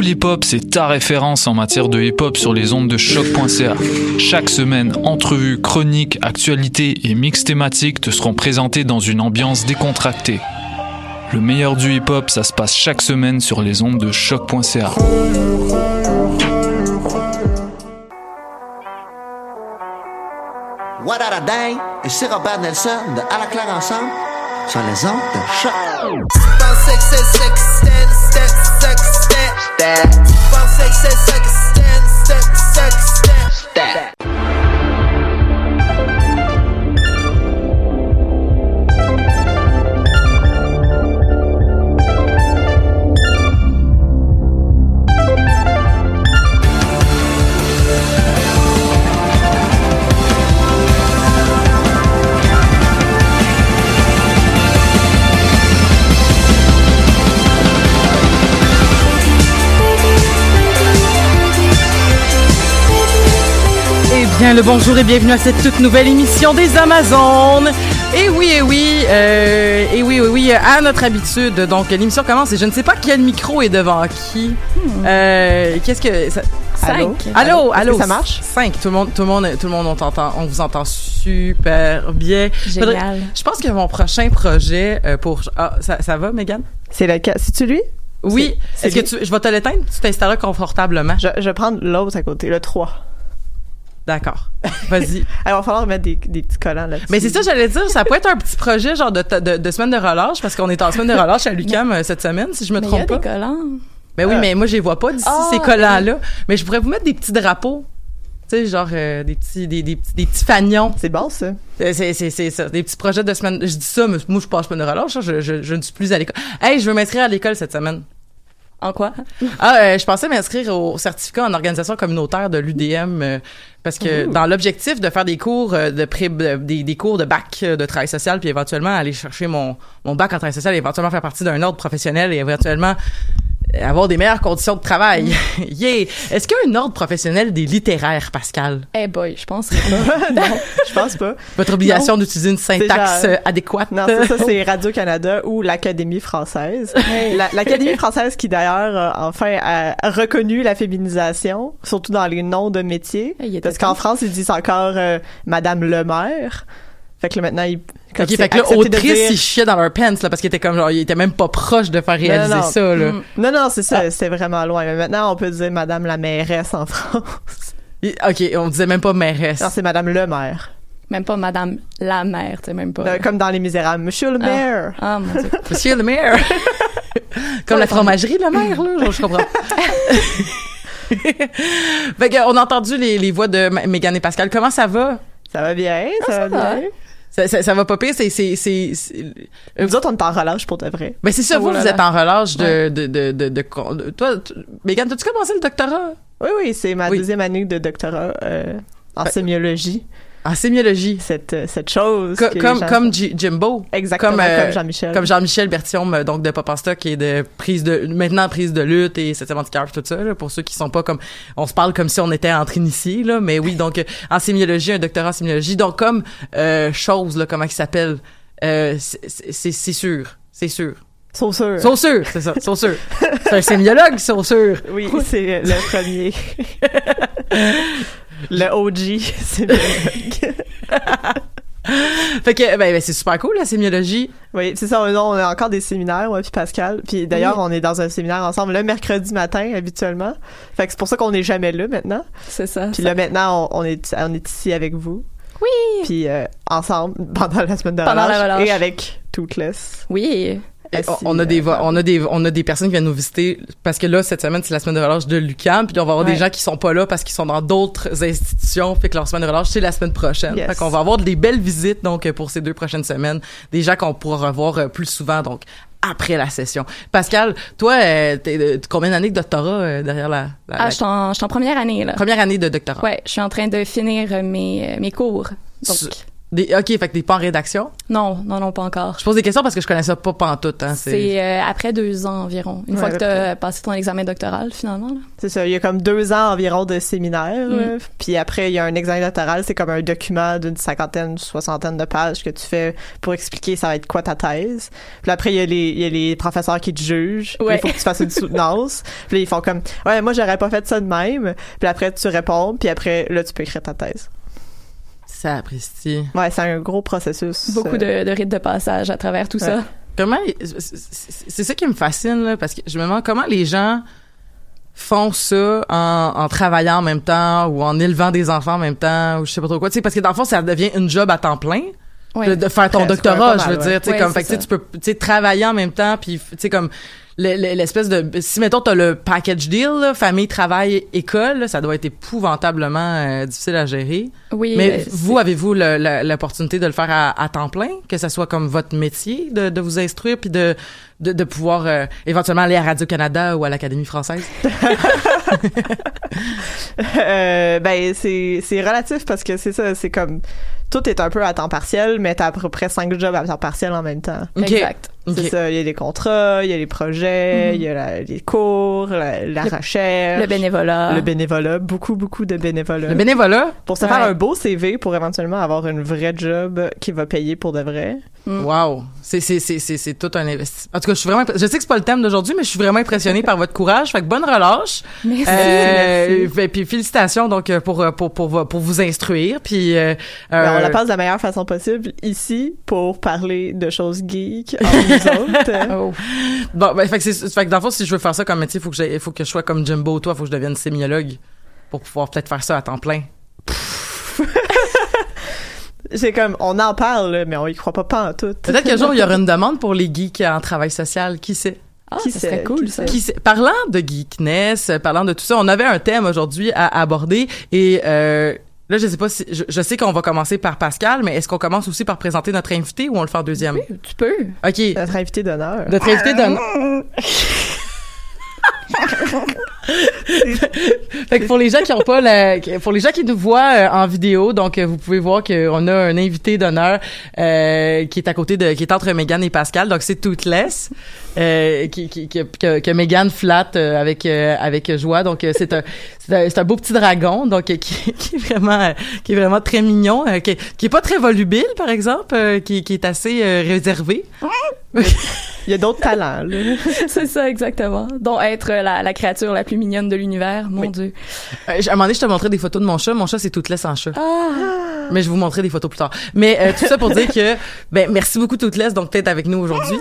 Pool Hip Hop, c'est ta référence en matière de hip hop sur les ondes de choc.ca. Chaque semaine, entrevues, chroniques, actualités et mix thématiques te seront présentés dans une ambiance décontractée. Le meilleur du hip hop, ça se passe chaque semaine sur les ondes de choc.ca. What a day? Et c'est Robert Nelson de À la claire ensemble sur les ondes de choc. that. Bien, le bonjour et bienvenue à cette toute nouvelle émission des Amazones. Et oui, et oui, euh, et oui, oui, oui, à notre habitude. Donc, l'émission commence et je ne sais pas quel micro est devant qui. Euh, Qu'est-ce que ça- Allô? Allô, allô, allô? ça marche? Cinq. Tout le monde, tout le monde, tout le monde, on t'entend, on vous entend super bien. Génial. Je pense que mon prochain projet euh, pour, ah, ça, ça va, Megan? C'est le cas. C'est-tu lui? Oui. Est-ce que tu, je vais te l'éteindre? Tu t'installeras confortablement. Je, je vais prendre l'autre à côté, le 3. D'accord. Vas-y. Alors, il va falloir mettre des, des petits collants là-dessus. Mais c'est ça, j'allais dire, ça peut être un petit projet genre de, de, de semaine de relâche, parce qu'on est en semaine de relâche à l'UQAM euh, cette semaine, si je me Mais il y a trompe des pas. collants. Ben oui, Euh. mais moi, je les vois pas d'ici, Ah, ces collants-là. Mais je pourrais vous mettre des petits drapeaux. Tu sais, genre euh, des petits des, des, petits- des petits fagnons. C'est bon, ça. C'est, c'est, c'est ça. Des petits projets de semaine. Je dis ça, mais moi, je passe semaine de relâche. hein, Je, je, je ne suis plus à l'école. Hey, je veux m'inscrire à l'école cette semaine. En quoi? Ah, euh, je pensais m'inscrire au certificat en organisation communautaire de l'UDM euh, parce que dans l'objectif de faire des cours euh, de pré de- des, des cours de bac de travail social puis éventuellement aller chercher mon mon bac en travail social et éventuellement faire partie d'un ordre professionnel et éventuellement avoir des meilleures conditions de travail. yeah. Est-ce qu'il y a un ordre professionnel des littéraires, Pascal? Eh boy, je pense pas. non, je pense pas. Votre obligation d'utiliser une syntaxe genre- euh, adéquate? Non, c'est ça, c'est Radio-Canada ou l'Académie française. La- L'Académie française qui, d'ailleurs, a enfin a reconnu la féminisation, surtout dans les noms de métiers. Parce qu'en. France, ils disent encore euh, Madame le maire. Fait que là, maintenant, ils... comme fait que là, autrice, dire- ils chiaient dans leur pants, là, parce qu'ils étaient comme genre, ils étaient même pas proches de faire réaliser non. ça, là. Mm. Non, non, c'est ça, Ah. c'est vraiment loin. Mais maintenant, on peut dire Madame la mairesse en France. Ok, on disait même pas mairesse. Non, c'est Madame le maire. Même pas Madame la mère, tu sais, même pas. Euh, Comme dans Les Misérables. Monsieur le Ah. maire. Ah, mon Dieu. Monsieur le maire. Comme la fromagerie, le maire, là. Je, je comprends. fait que, on a entendu les, les voix de Mégane et Pascal. Comment ça va? Ça va bien, ça, ça va va. bien. Ça, ça, ça va pas pire, c'est, c'est, c'est, Nous autres, on est en relâche pour de vrai. Ben c'est ça, Oh vous, là vous là. êtes en relâche de, Ouais. de, de, de, de, toi, tu- Megan, t'as-tu commencé le doctorat? Oui, oui, c'est ma Oui. deuxième année de doctorat euh, en sémiologie. En sémiologie. Cette, euh, cette chose. Co- comme, comme Jimbo. Exactement, comme, euh, comme Jean-Michel. Comme Jean-Michel Berthiaume, euh, donc de Pop en Stock et de prise de, maintenant prise de lutte et septième antiquaire tout ça, là, pour ceux qui sont pas comme, on se parle comme si on était entre initiés, là, mais oui, donc, en sémiologie, un doctorat en sémiologie, donc comme, euh, chose, là, comment il s'appelle, euh, c'est sûr, c'est sûr. Saussure. Saussure, c'est ça, saussure. C'est un sémiologue, saussure. Oui, c'est le premier. le OG, c'est le Fait que, ben, ben, c'est super cool, la sémiologie. Oui, c'est ça. On, on a encore des séminaires, moi puis Pascal. Puis d'ailleurs, Oui. on est dans un séminaire ensemble le mercredi matin, habituellement. Fait que c'est pour ça qu'on n'est jamais là maintenant. C'est ça. Puis là, maintenant, on, on est, on est ici avec vous. Oui. Puis euh, ensemble, pendant la semaine de Pendant la relâche. relâche. Et avec Toothless. Oui. Assis, on, a des euh, vo- on a des on a des personnes qui viennent nous visiter parce que là cette semaine c'est la semaine de relâche de Lucam puis on va avoir Ouais. des gens qui sont pas là parce qu'ils sont dans d'autres institutions fait que leur semaine de relâche c'est la semaine prochaine Yes. fait qu'on va avoir des belles visites donc euh, pour ces deux prochaines semaines des gens qu'on pourra revoir euh, plus souvent donc après la session Pascal toi euh, t'es combien d'années de doctorat derrière la, la- Ah, la je suis en, en première année, là. première année de doctorat Ouais, je suis en train de finir mes, mes cours. Donc, des, ok fait que t'es pas en rédaction? Non, non, non, pas encore. je pose des questions parce que je connais ça pas pantoute hein, c'est C'est euh, après deux ans environ. Une Ouais, fois que tu à as passé ton examen doctoral, finalement. là. C'est ça. Il y a comme deux ans environ de séminaire. Mm. euh, Puis après, il y a un examen doctoral. C'est comme un document d'une cinquantaine, soixantaine de pages que tu fais pour expliquer ça va être quoi ta thèse. Puis après, il y a les, il y a les professeurs qui te jugent. Ouais. Il faut que tu fasses une soutenance. puis là, ils font comme, ouais, moi, j'aurais pas fait ça de même. Puis après, tu réponds. Puis après, là, tu peux écrire ta thèse. Ça apprécie? Ouais, c'est un gros processus. Beaucoup de, de rites de passage à travers tout ça. Comment c'est- ça qui me fascine là parce que je me demande comment les gens font ça en, en travaillant en même temps ou en élevant des enfants en même temps ou je sais pas trop quoi tu sais parce que dans le fond ça devient une job à temps plein Ouais. de, de faire ton doctorat je veux dire tu sais ouais. comme fait que tu peux tu sais travailler en même temps puis tu sais comme l'espèce de si mettons t'as le package deal là, famille travail école là, ça doit être épouvantablement euh, difficile à gérer Oui. mais euh, vous, avez-vous l'opportunité de le faire à, à temps plein, que ça soit comme votre métier, de, de vous instruire, puis de, de, de pouvoir euh, éventuellement aller à Radio-Canada ou à l'Académie française? Euh, ben c'est c'est relatif parce que c'est ça c'est comme tout est un peu à temps partiel mais t'as à peu près cinq jobs à temps partiel en même temps Ok. Exact. C'est ça il y a les contrats il y a les projets il y a la- les cours la, la Le- recherche Le bénévolat. le bénévolat beaucoup beaucoup de bénévolat Le bénévolat? pour se Ouais. faire un beau CV pour éventuellement avoir une vraie job qui va payer pour de vrai Mm. Wow! C'est, c'est, c'est, c'est, c'est tout un investissement. En tout cas, je suis vraiment, je sais que c'est pas le thème d'aujourd'hui, mais je suis vraiment impressionnée par votre courage. Fait que bonne relâche. Merci. Euh, fait- puis félicitations, donc, euh, pour, euh, pour, pour, vo- pour vous instruire. Puis, euh, Ben, on euh, la passe de la meilleure façon possible ici pour parler de choses geeks entre Oh. Bon, ben, fait que, c'est, fait que dans le fond, si je veux faire ça comme métier, faut que j'ai, faut que je sois comme Jimbo, toi, faut que je devienne sémiologue pour pouvoir peut-être faire ça à temps plein. c'est comme on en parle mais on y croit pas pas en tout Peut-être qu'un jour, il y aura une demande pour les geeks en travail social. Qui sait? Ah, Qui ça sait? serait cool, Qui ça. sait? Qui sait? Parlant de geekness, parlant de tout ça, on avait un thème aujourd'hui à aborder et euh, là, je sais pas si, je, je sais qu'on va commencer par Pascal, mais est-ce qu'on commence aussi par présenter notre invité ou on le fait en deuxième? Tu peux. OK. notre invité d'honneur Notre invité donne. fait que pour les gens qui ont pas la, pour les gens qui nous voient euh, en vidéo, donc euh, vous pouvez voir qu'on a un invité d'honneur euh, qui est à côté de, qui est entre Megan et Pascal, donc c'est Toothless, euh, qui, qui, que, que, que Megan flatte avec avec joie. Donc c'est un, c'est un beau petit dragon, donc euh, qui, qui est vraiment euh, qui est vraiment très mignon, euh, qui, qui est pas très volubile par exemple, qui, qui est assez réservé. il y a d'autres talents là. C'est ça, exactement. Donc, être la, la créature la plus mignonne de l'univers, mon Dieu. Euh, à un moment donné, je te montrais des photos de mon chat. Mon chat, c'est Toothless en chat. Ah! Mais je vous montrer des photos plus tard. Mais euh, tout ça pour dire que, ben, merci beaucoup Toothless, donc peut-être avec nous aujourd'hui.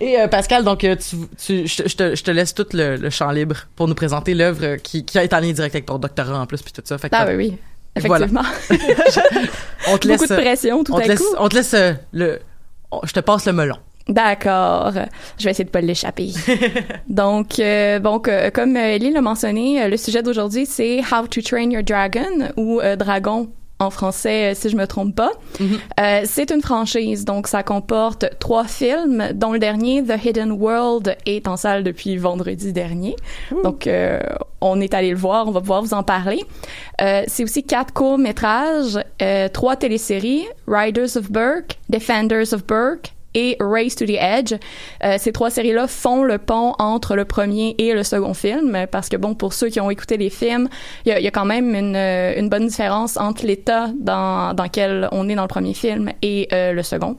Et euh, Pascal, donc euh, tu, tu, je, te- je laisse tout le, le champ libre pour nous présenter l'œuvre euh, qui, qui a été en lien direct avec ton doctorat en plus puis tout ça. Fait que, Ah, oui, oui. Voilà. Effectivement. on te laisse, Beaucoup de pression tout on à te laisse, coup. on te laisse euh, le, je te passe le melon. D'accord. Je vais essayer de pas l'échapper. Donc, euh, que- comme euh, Ellie l'a mentionné, euh, le sujet d'aujourd'hui, c'est How to Train Your Dragon ou euh, Dragon en français, si je me trompe pas. Euh, c'est une franchise, donc ça comporte trois films, dont le dernier, The Hidden World, est en salle depuis vendredi dernier. Donc, euh, on est allé le voir, on va pouvoir vous en parler. Euh, c'est aussi quatre courts-métrages, euh, trois téléséries, Riders of Burke, Defenders of Burke, et Race to the Edge. Euh, ces trois séries-là font le pont entre le premier et le second film, parce que bon, pour ceux qui ont écouté les films, il y y a quand même une, euh, une bonne différence entre l'état dans, dans lequel on est dans le premier film et euh, le second.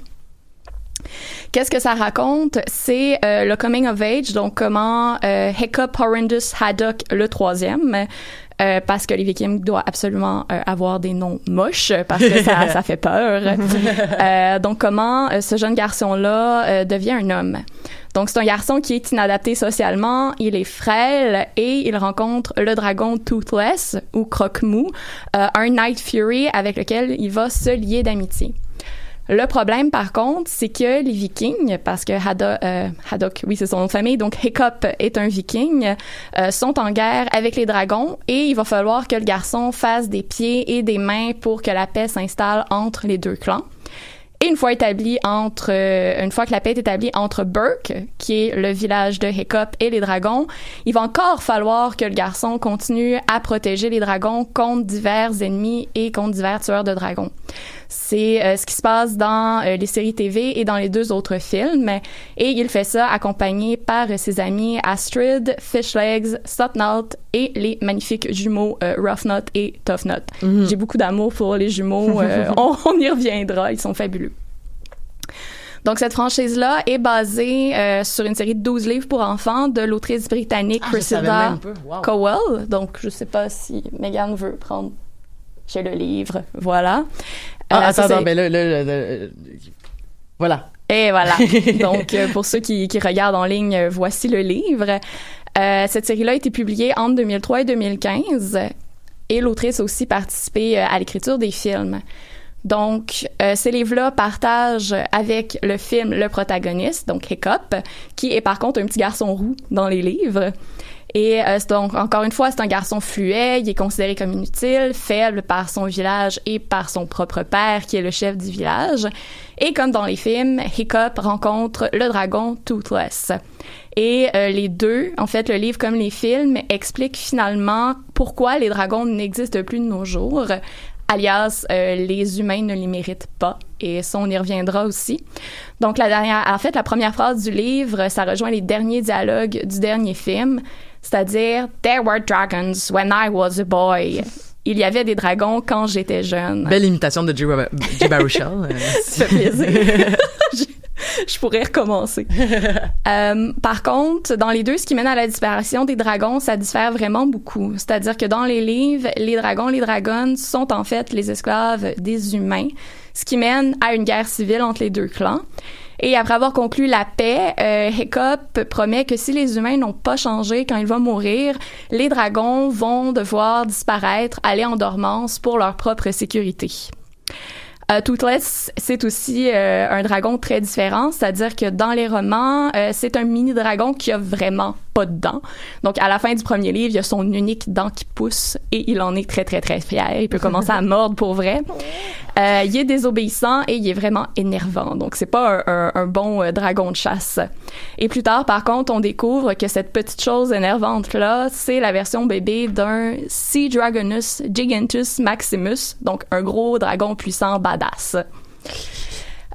Qu'est-ce que ça raconte? C'est euh, le coming of age, donc comment euh, Hiccup Horrendous Haddock, le troisième, euh, parce que les Vikings doivent absolument euh, avoir des noms moches parce que ça, ça fait peur. Euh, donc comment euh, ce jeune garçon-là euh, devient un homme? Donc c'est un garçon qui est inadapté socialement, il est frêle et il rencontre le dragon Toothless ou Croque-Mou, euh, un Night Fury avec lequel il va se lier d'amitié. Le problème, par contre, c'est que les Vikings, parce que Haddo- euh, Haddock, oui, c'est son nom de famille, donc Hiccup est un Viking, euh, sont en guerre avec les dragons et il va falloir que le garçon fasse des pieds et des mains pour que la paix s'installe entre les deux clans. Et une fois établi entre, euh, une fois que la paix est établie entre Burke, qui est le village de Hiccup, et les dragons, il va encore falloir que le garçon continue à protéger les dragons contre divers ennemis et contre divers tueurs de dragons. C'est euh, ce qui se passe dans euh, les séries TV et dans les deux autres films. Et il fait ça accompagné par euh, ses amis Astrid, Fishlegs, Slutnut et les magnifiques jumeaux Roughnut et Toughnut. J'ai beaucoup d'amour pour les jumeaux. on, on y reviendra. Ils sont fabuleux. Donc, cette franchise-là est basée euh, sur une série de 12 livres pour enfants de l'autrice britannique Ah. Wow. Cowell. Donc, je sais pas si Megan veut prendre chez le livre. Voilà. Ah, attends, attends, ben là, là, là, là, là, voilà. et voilà. Donc, euh, pour ceux qui, qui regardent en ligne, euh, voici le livre. Euh, cette série-là a été publiée entre 2003 et 2015 et l'autrice a aussi participé à l'écriture des films. Donc, euh, ces livres-là partagent avec le film le protagoniste, donc Hiccup, qui est par contre un petit garçon roux dans les livres. Et euh, donc, encore une fois, c'est un garçon fluet, il est considéré comme inutile, faible par son village et par son propre père, qui est le chef du village. Et comme dans les films, Hiccup rencontre le dragon Toothless. Et euh, les deux, en fait, le livre comme les films, expliquent finalement pourquoi les dragons n'existent plus de nos jours, alias euh, les humains ne les méritent pas. Et ça, on y reviendra aussi. Donc, la dernière, en fait, la première phrase du livre, ça rejoint les derniers dialogues du dernier film, c'est-à-dire There were dragons when I was a boy. Il y avait des dragons quand j'étais jeune. Belle imitation de Jay Baruchel. euh, Ça fait plaisir. je, je pourrais recommencer. Euh, par contre, dans les deux, ce qui mène à la disparition des dragons, ça diffère vraiment beaucoup. C'est-à-dire que dans les livres, les dragons, les dragonnes sont en fait les esclaves des humains, ce qui mène à une guerre civile entre les deux clans. Et après avoir conclu la paix, euh, Hiccup promet que si les humains n'ont pas changé quand il va mourir, les dragons vont devoir disparaître, aller en dormance pour leur propre sécurité. Euh, Toothless, c'est aussi euh, un dragon très différent, c'est-à-dire que dans les romans, euh, c'est un mini dragon qui a vraiment pas de dents. Donc à la fin du premier livre, il y a son unique dent qui pousse et il en est très très très fier. Il peut commencer à mordre pour vrai. Euh, il est désobéissant et il est vraiment énervant. Donc c'est pas un, un- un bon euh, dragon de chasse. Et plus tard, par contre, on découvre que cette petite chose énervante là, c'est la version bébé d'un Sea Dragonus Gigantus Maximus, donc un gros dragon puissant badass.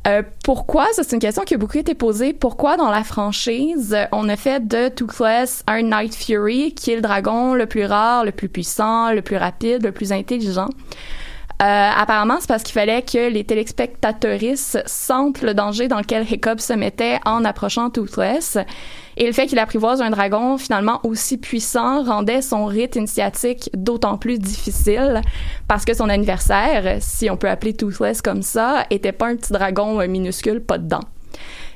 Euh, pourquoi? C'est une question qui a beaucoup été posée. Pourquoi, dans la franchise, euh, on a fait de Toothless un Night Fury, qui est le dragon le plus rare, le plus puissant, le plus rapide, le plus intelligent? Euh, apparemment, c'est parce qu'il fallait que les téléspectatrices sentent le danger dans lequel Hiccup se mettait en approchant Toothless. Et le fait qu'il apprivoise un dragon finalement aussi puissant rendait son rite initiatique d'autant plus difficile parce que son anniversaire, si on peut appeler Toothless comme ça, était pas un petit dragon euh, minuscule, pas de dents.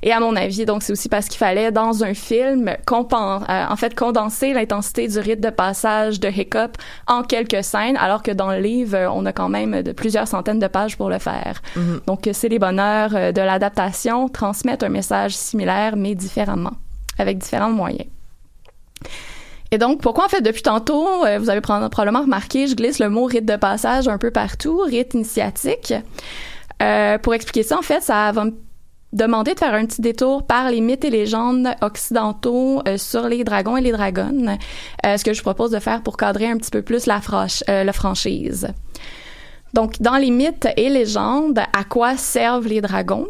Et à mon avis, donc c'est aussi parce qu'il fallait dans un film compen- euh, en fait condenser l'intensité du rite de passage de Hiccup en quelques scènes, alors que dans le livre, euh, on a quand même de plusieurs centaines de pages pour le faire. Donc euh, c'est les bonheurs euh, de l'adaptation, transmettre un message similaire mais différemment, avec différents moyens. Et donc, pourquoi en fait depuis tantôt, euh, vous avez pro- probablement remarqué, je glisse le mot rite de passage un peu partout, rite initiatique. Euh, pour expliquer ça, en fait, ça va me demander de faire un petit détour par les mythes et légendes occidentaux euh, sur les dragons et les dragonnes, euh, ce que je propose de faire pour cadrer un petit peu plus euh, la franchise. Donc, dans les mythes et légendes, à quoi servent les dragons?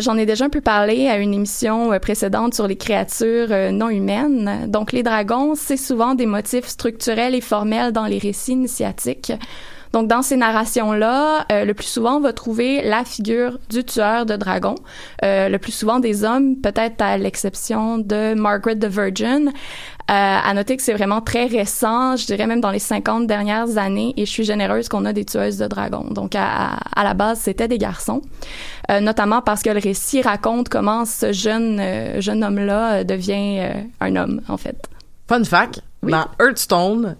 J'en ai déjà un peu parlé à une émission précédente sur les créatures non humaines. Donc, les dragons, c'est souvent des motifs structurels et formels dans les récits initiatiques. Donc, dans ces narrations-là, euh, le plus souvent, on va trouver la figure du tueur de dragons. Euh, le plus souvent des hommes, peut-être à l'exception de Margaret the Virgin. Euh, à noter que c'est vraiment très récent, je dirais même dans les 50 dernières années, et je suis généreuse qu'on a des tueuses de dragons. Donc, à, à- à la base, c'était des garçons. Euh, notamment parce que le récit raconte comment ce jeune, euh, jeune homme-là devient un homme, en fait. Fun fact, dans Hearthstone,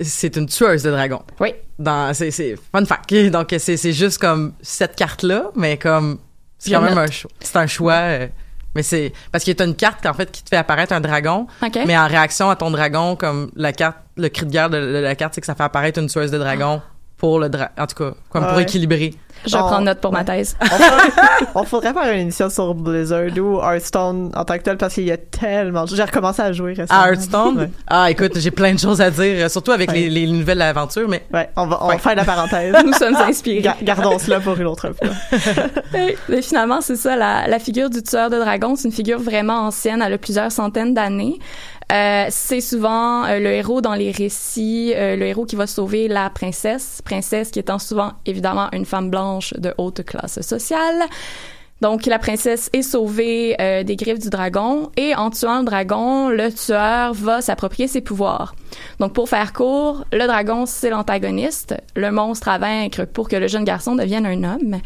c'est une tueuse de dragons. Oui. Dans, c'est, c'est fun fact. Donc, c'est, c'est juste comme cette carte-là, mais comme, c'est Je quand même note. un choix. C'est un choix, euh, mais c'est, parce qu'il y a une carte, en fait, qui te fait apparaître un dragon. OK. Mais en réaction à ton dragon, comme la carte, le cri de guerre de, de la carte, c'est que ça fait apparaître une tueuse de dragons pour le dra- en tout cas, comme pour Ouais. équilibrer. Je vais On- prendre note pour ma thèse. On faudrait, on faudrait faire une émission sur Blizzard ou Hearthstone en tant que tel parce qu'il y a tellement de J'ai recommencé à jouer récemment. À Hearthstone? Ouais. Ah, écoute, j'ai plein de choses à dire, surtout avec Ouais. les, les nouvelles aventures, mais. Ouais, on va, on Ouais. va faire la parenthèse. Nous sommes inspirés. Ga- Gardons cela pour une autre fois. Mais finalement, c'est ça, la, la figure du tueur de dragons, c'est une figure vraiment ancienne, elle a plusieurs centaines d'années. Euh, c'est souvent euh, le héros dans les récits, euh, le héros qui va sauver la princesse, princesse qui étant souvent évidemment une femme blanche de haute classe sociale. Donc la princesse est sauvée euh, des griffes du dragon et en tuant le dragon, le tueur va s'approprier ses pouvoirs. Donc pour faire court, le dragon c'est l'antagoniste, le monstre à vaincre pour que le jeune garçon devienne un homme.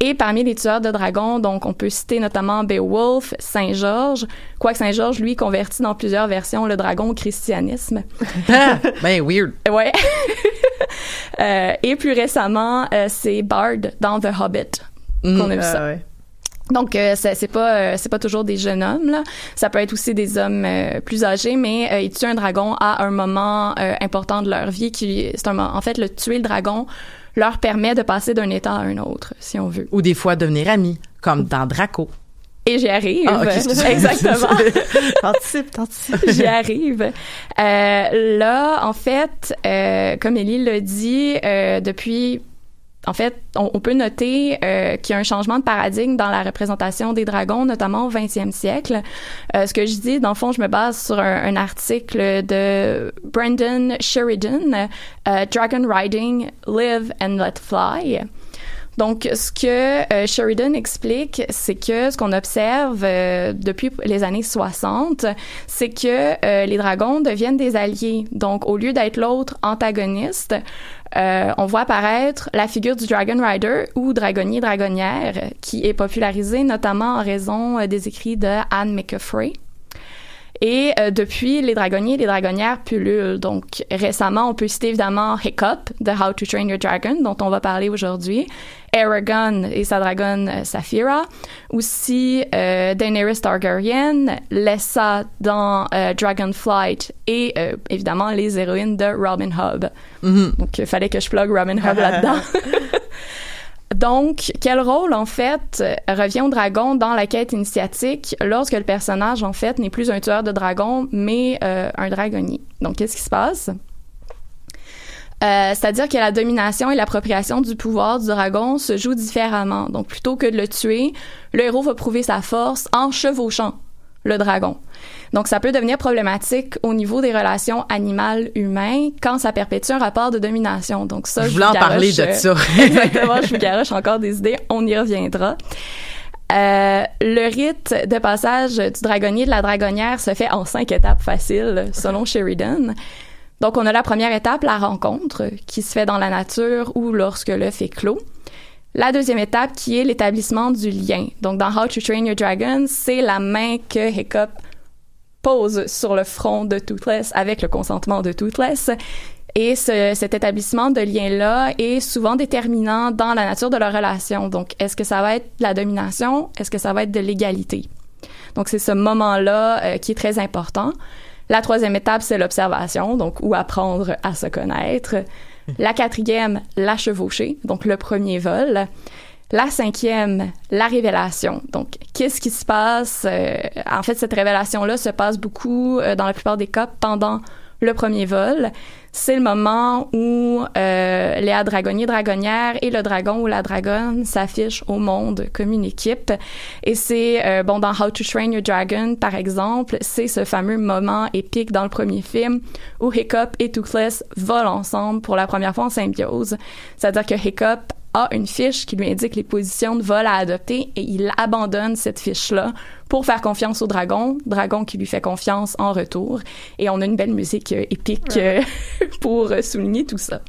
Et parmi les tueurs de dragons, donc on peut citer notamment Beowulf, Saint-Georges, quoique Saint-Georges, lui, convertit dans plusieurs versions le dragon au christianisme. ben, weird. Ouais. Euh, et plus récemment, euh, c'est Bard dans The Hobbit qu'on a vu Ah ça. ouais. Donc euh, c'est pas euh, c'est pas toujours des jeunes hommes là, ça peut être aussi des hommes euh, plus âgés mais euh, ils tuent un dragon à un moment euh, important de leur vie qui c'est en fait le tuer le dragon leur permet de passer d'un état à un autre si on veut. Ou des fois devenir amis, comme dans Draco. Et j'y arrive. Ah. Exactement. T'anticipes. J'y arrive. Euh, là, en fait, euh, comme Élie l'a dit, euh, depuis, en fait, on, peut noter euh, qu'il y a un changement de paradigme dans la représentation des dragons, notamment au 20e siècle. Euh, ce que je dis, dans le fond, je me base sur un, article de Brendan Sheridan, euh, Dragon Riding, Live and Let Fly. Donc, ce que Sheridan explique, c'est que ce qu'on observe depuis les années 60, c'est que les dragons deviennent des alliés. Donc, au lieu d'être l'autre antagoniste, euh, on voit apparaître la figure du Dragon Rider ou dragonnier dragonnière, qui est popularisée notamment en raison euh, des écrits de Anne McAfee. Et euh, depuis, les dragonniers et les dragonnières pullulent. Donc, récemment, on peut citer évidemment Hiccup de How to Train Your Dragon, dont on va parler aujourd'hui. Aragon et sa dragonne euh, Saphira. Aussi, euh, Daenerys Targaryen, Lessa dans euh, Dragonflight et euh, évidemment les héroïnes de Robin Hood. Donc, il fallait que je plug Robin Hood là-dedans. Donc, quel rôle, en fait, revient au dragon dans la quête initiatique lorsque le personnage, en fait, n'est plus un tueur de dragons, mais euh, un dragonnier? Donc, qu'est-ce qui se passe? Euh, C'est-à-dire que la domination et l'appropriation du pouvoir du dragon se jouent différemment. Donc, plutôt que de le tuer, le héros va prouver sa force en chevauchant le dragon. Donc, ça peut devenir problématique au niveau des relations animales-humains quand ça perpétue un rapport de domination. Donc, ça, Je je voulais en parler de ça. euh, Exactement, je vous garoche encore des idées. On y reviendra. Euh, le rite de passage du dragonnier et de la dragonnière se fait en cinq étapes faciles, selon Sheridan. Donc, on a la première étape, la rencontre, qui se fait dans la nature ou lorsque l'œuf est clos. La deuxième étape, qui est l'établissement du lien. Donc, dans How to Train Your Dragon, c'est la main que Hiccup sur le front de Toothless avec le consentement de Toothless. Et ce- cet établissement de lien-là est souvent déterminant dans la nature de leur relation. Donc, est-ce que ça va être de la domination? Est-ce que ça va être de l'égalité? Donc, c'est ce moment-là euh, qui est très important. La troisième étape, c'est l'observation, donc ou apprendre à se connaître. La quatrième, la chevauchée, donc le premier vol. La cinquième, la révélation. Donc, qu'est-ce qui se passe? Euh, en fait, cette révélation-là se passe beaucoup, euh, dans la plupart des cas, pendant le premier vol. C'est le moment où euh, Léa Dragonnier, Dragonnière et le dragon ou la dragonne s'affichent au monde comme une équipe. Et c'est, euh, bon, dans How to Train Your Dragon, par exemple, c'est ce fameux moment épique dans le premier film où Hiccup et Toothless volent ensemble pour la première fois en symbiose. C'est-à-dire que Hiccup a une fiche qui lui indique les positions de vol à adopter et il abandonne cette fiche-là pour faire confiance au dragon, dragon qui lui fait confiance en retour. Et on a une belle musique euh, épique euh, pour euh, souligner tout ça.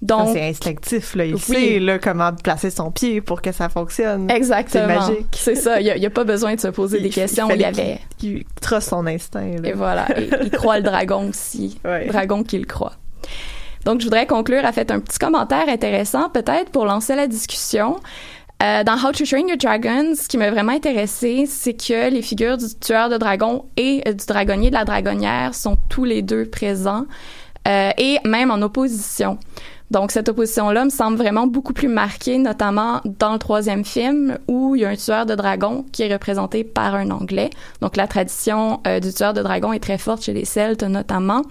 Donc, c'est instinctif, là. Il Oui. sait, là, comment placer son pied pour que ça fonctionne. Exactement. C'est magique. C'est ça. Il n'y a, pas besoin de se poser des questions. Il fallait avait. qu'il trosse son instinct, là. Et voilà. Et il croit le dragon aussi. Ouais. Dragon qu'il croit. Donc, je voudrais conclure à fait un petit commentaire intéressant, peut-être, pour lancer la discussion. Euh, dans How to Train Your Dragon, ce qui m'a vraiment intéressé, c'est que les figures du tueur de dragon et euh, du dragonnier de la dragonnière sont tous les deux présents euh, et même en opposition. Donc cette opposition-là me semble vraiment beaucoup plus marquée, notamment dans le troisième film où il y a un tueur de dragon qui est représenté par un Anglais. Donc la tradition euh, du tueur de dragon est très forte chez les Celtes notamment.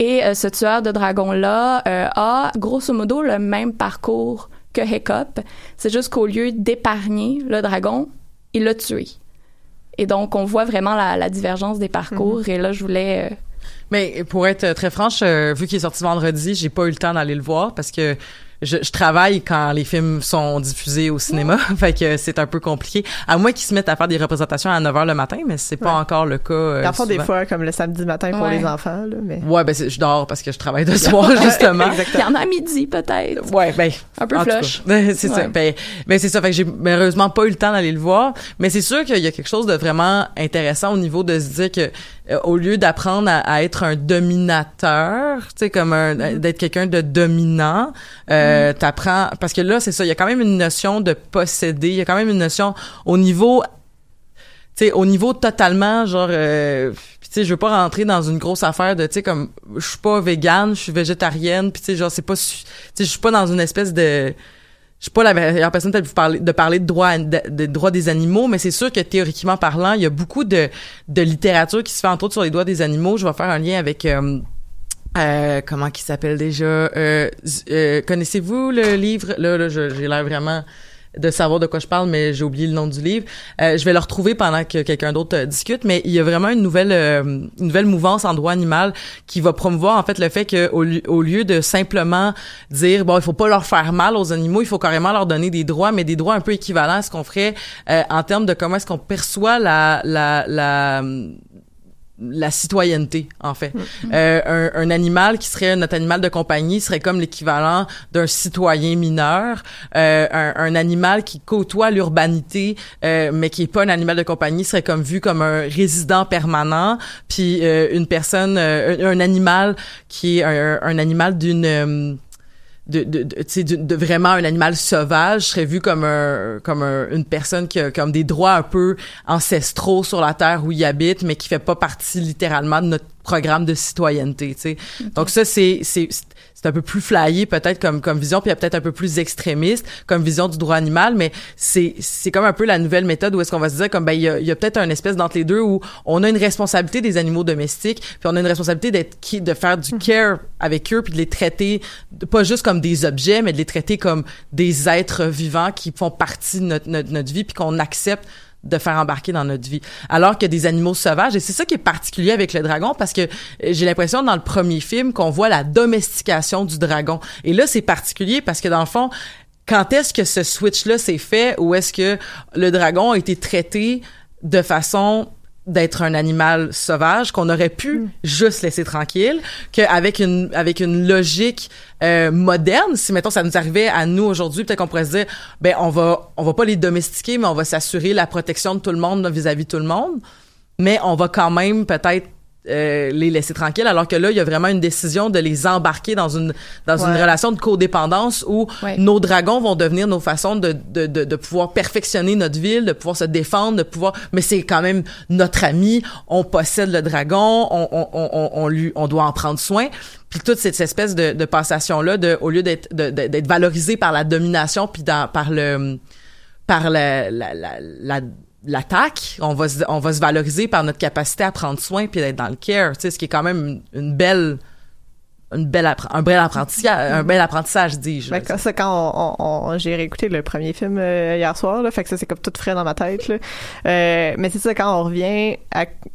Et euh, ce tueur de dragon-là euh, a grosso modo le même parcours que Hiccup. C'est juste qu'au lieu d'épargner le dragon, il l'a tué. Et donc on voit vraiment la, la divergence des parcours. Et là, je voulais... euh, Mais pour être très franche, euh, vu qu'il est sorti vendredi, j'ai pas eu le temps d'aller le voir parce que je, je travaille quand les films sont diffusés au cinéma, fait que c'est un peu compliqué. À moins qu'ils se mettent à faire des représentations à 9h le matin, mais c'est pas Ouais. encore le cas. euh, fond, des fois, comme le samedi matin pour Ouais. les enfants, là, mais... Ouais, ben je dors parce que je travaille de soir justement. il y en a à midi peut-être. Ouais, ben Un peu flush. c'est ça. Ben, ben, c'est ça. Fait que j'ai malheureusement pas eu le temps d'aller le voir, mais c'est sûr qu'il y a quelque chose de vraiment intéressant au niveau de se dire que euh, au lieu d'apprendre à, à être un dominateur, tu sais comme un Mm-hmm. d'être quelqu'un de dominant, euh, t'apprends parce que là c'est ça, il y a quand même une notion de posséder, il y a quand même une notion au niveau tu sais au niveau totalement genre euh, tu sais je veux pas rentrer dans une grosse affaire de tu sais comme je suis pas végane je suis végétarienne puis tu sais genre c'est pas su- tu sais je suis pas dans une espèce de je suis pas la meilleure personne peut-être de parler de droits des animaux mais c'est sûr que théoriquement parlant il y a beaucoup de littérature qui se fait entre autres sur les droits des animaux. Je vais faire un lien avec euh, euh, comment qui s'appelle déjà euh, euh, connaissez-vous le livre? Là, là j'ai l'air vraiment de savoir de quoi je parle, mais j'ai oublié le nom du livre. Euh, je vais le retrouver pendant que quelqu'un d'autre euh, discute, mais il y a vraiment une nouvelle, euh, une nouvelle mouvance en droit animal qui va promouvoir en fait le fait que au, au lieu de simplement dire bon, il faut pas leur faire mal aux animaux, il faut carrément leur donner des droits, mais des droits un peu équivalents à ce qu'on ferait euh, en termes de comment est-ce qu'on perçoit la la la citoyenneté en fait. Euh, un, un animal qui serait notre animal de compagnie serait comme l'équivalent d'un citoyen mineur. Euh, un, un animal qui côtoie l'urbanité euh, mais qui est pas un animal de compagnie serait comme vu comme un résident permanent. Puis euh, une personne euh, un, un animal qui est un, un animal d'une euh, de, de, de, tu sais, de, de vraiment un animal sauvage serait vu comme un comme un- une personne qui a comme des droits un peu ancestraux sur la terre où il habite mais qui fait pas partie littéralement de notre programme de citoyenneté tu sais. Donc ça c'est c'est c'est un peu plus flyé peut-être comme comme vision puis peut-être un peu plus extrémiste comme vision du droit animal mais c'est c'est comme un peu la nouvelle méthode où est-ce qu'on va se dire comme ben il y a, y a peut-être un espèce d'entre les deux où on a une responsabilité des animaux domestiques puis on a une responsabilité d'être qui de faire du care avec eux puis de les traiter de- pas juste comme des objets mais de les traiter comme des êtres vivants qui font partie de notre notre, notre vie puis qu'on accepte de faire embarquer dans notre vie. Alors que des animaux sauvages, et c'est ça qui est particulier avec le dragon, parce que euh, j'ai l'impression dans le premier film qu'on voit la domestication du dragon. Et là, c'est particulier parce que dans le fond, quand est-ce que ce switch-là s'est fait, ou est-ce que le dragon a été traité de façon d'être un animal sauvage qu'on aurait pu juste laisser tranquille qu'avec une avec une logique euh, moderne si mettons ça nous arrivait à nous aujourd'hui peut-être qu'on pourrait se dire ben on va on va pas les domestiquer mais on va s'assurer la protection de tout le monde vis-à-vis de tout le monde mais on va quand même peut-être euh, les laisser tranquilles alors que là il y a vraiment une décision de les embarquer dans une dans une relation de codépendance où Ouais. nos dragons vont devenir nos façons de, de, de, de pouvoir perfectionner notre ville de pouvoir se défendre de pouvoir mais c'est quand même notre ami on possède le dragon on on, on, on, lui on doit en prendre soin puis toute cette espèce de, de passation là de au lieu d'être d'être valorisé par la domination puis dans, par le par la, la, la, la- l'attaque, on va se, on va se valoriser par notre capacité à prendre soin puis d'être dans le care, tu sais, ce qui est quand même une, une belle une belle un bel apprentissage un bel apprentissage dis-je. Ben, c'est quand j'ai réécouté le premier film euh, hier soir, là, fait que ça c'est comme tout frais dans ma tête. Là. Euh, mais c'est ça quand on revient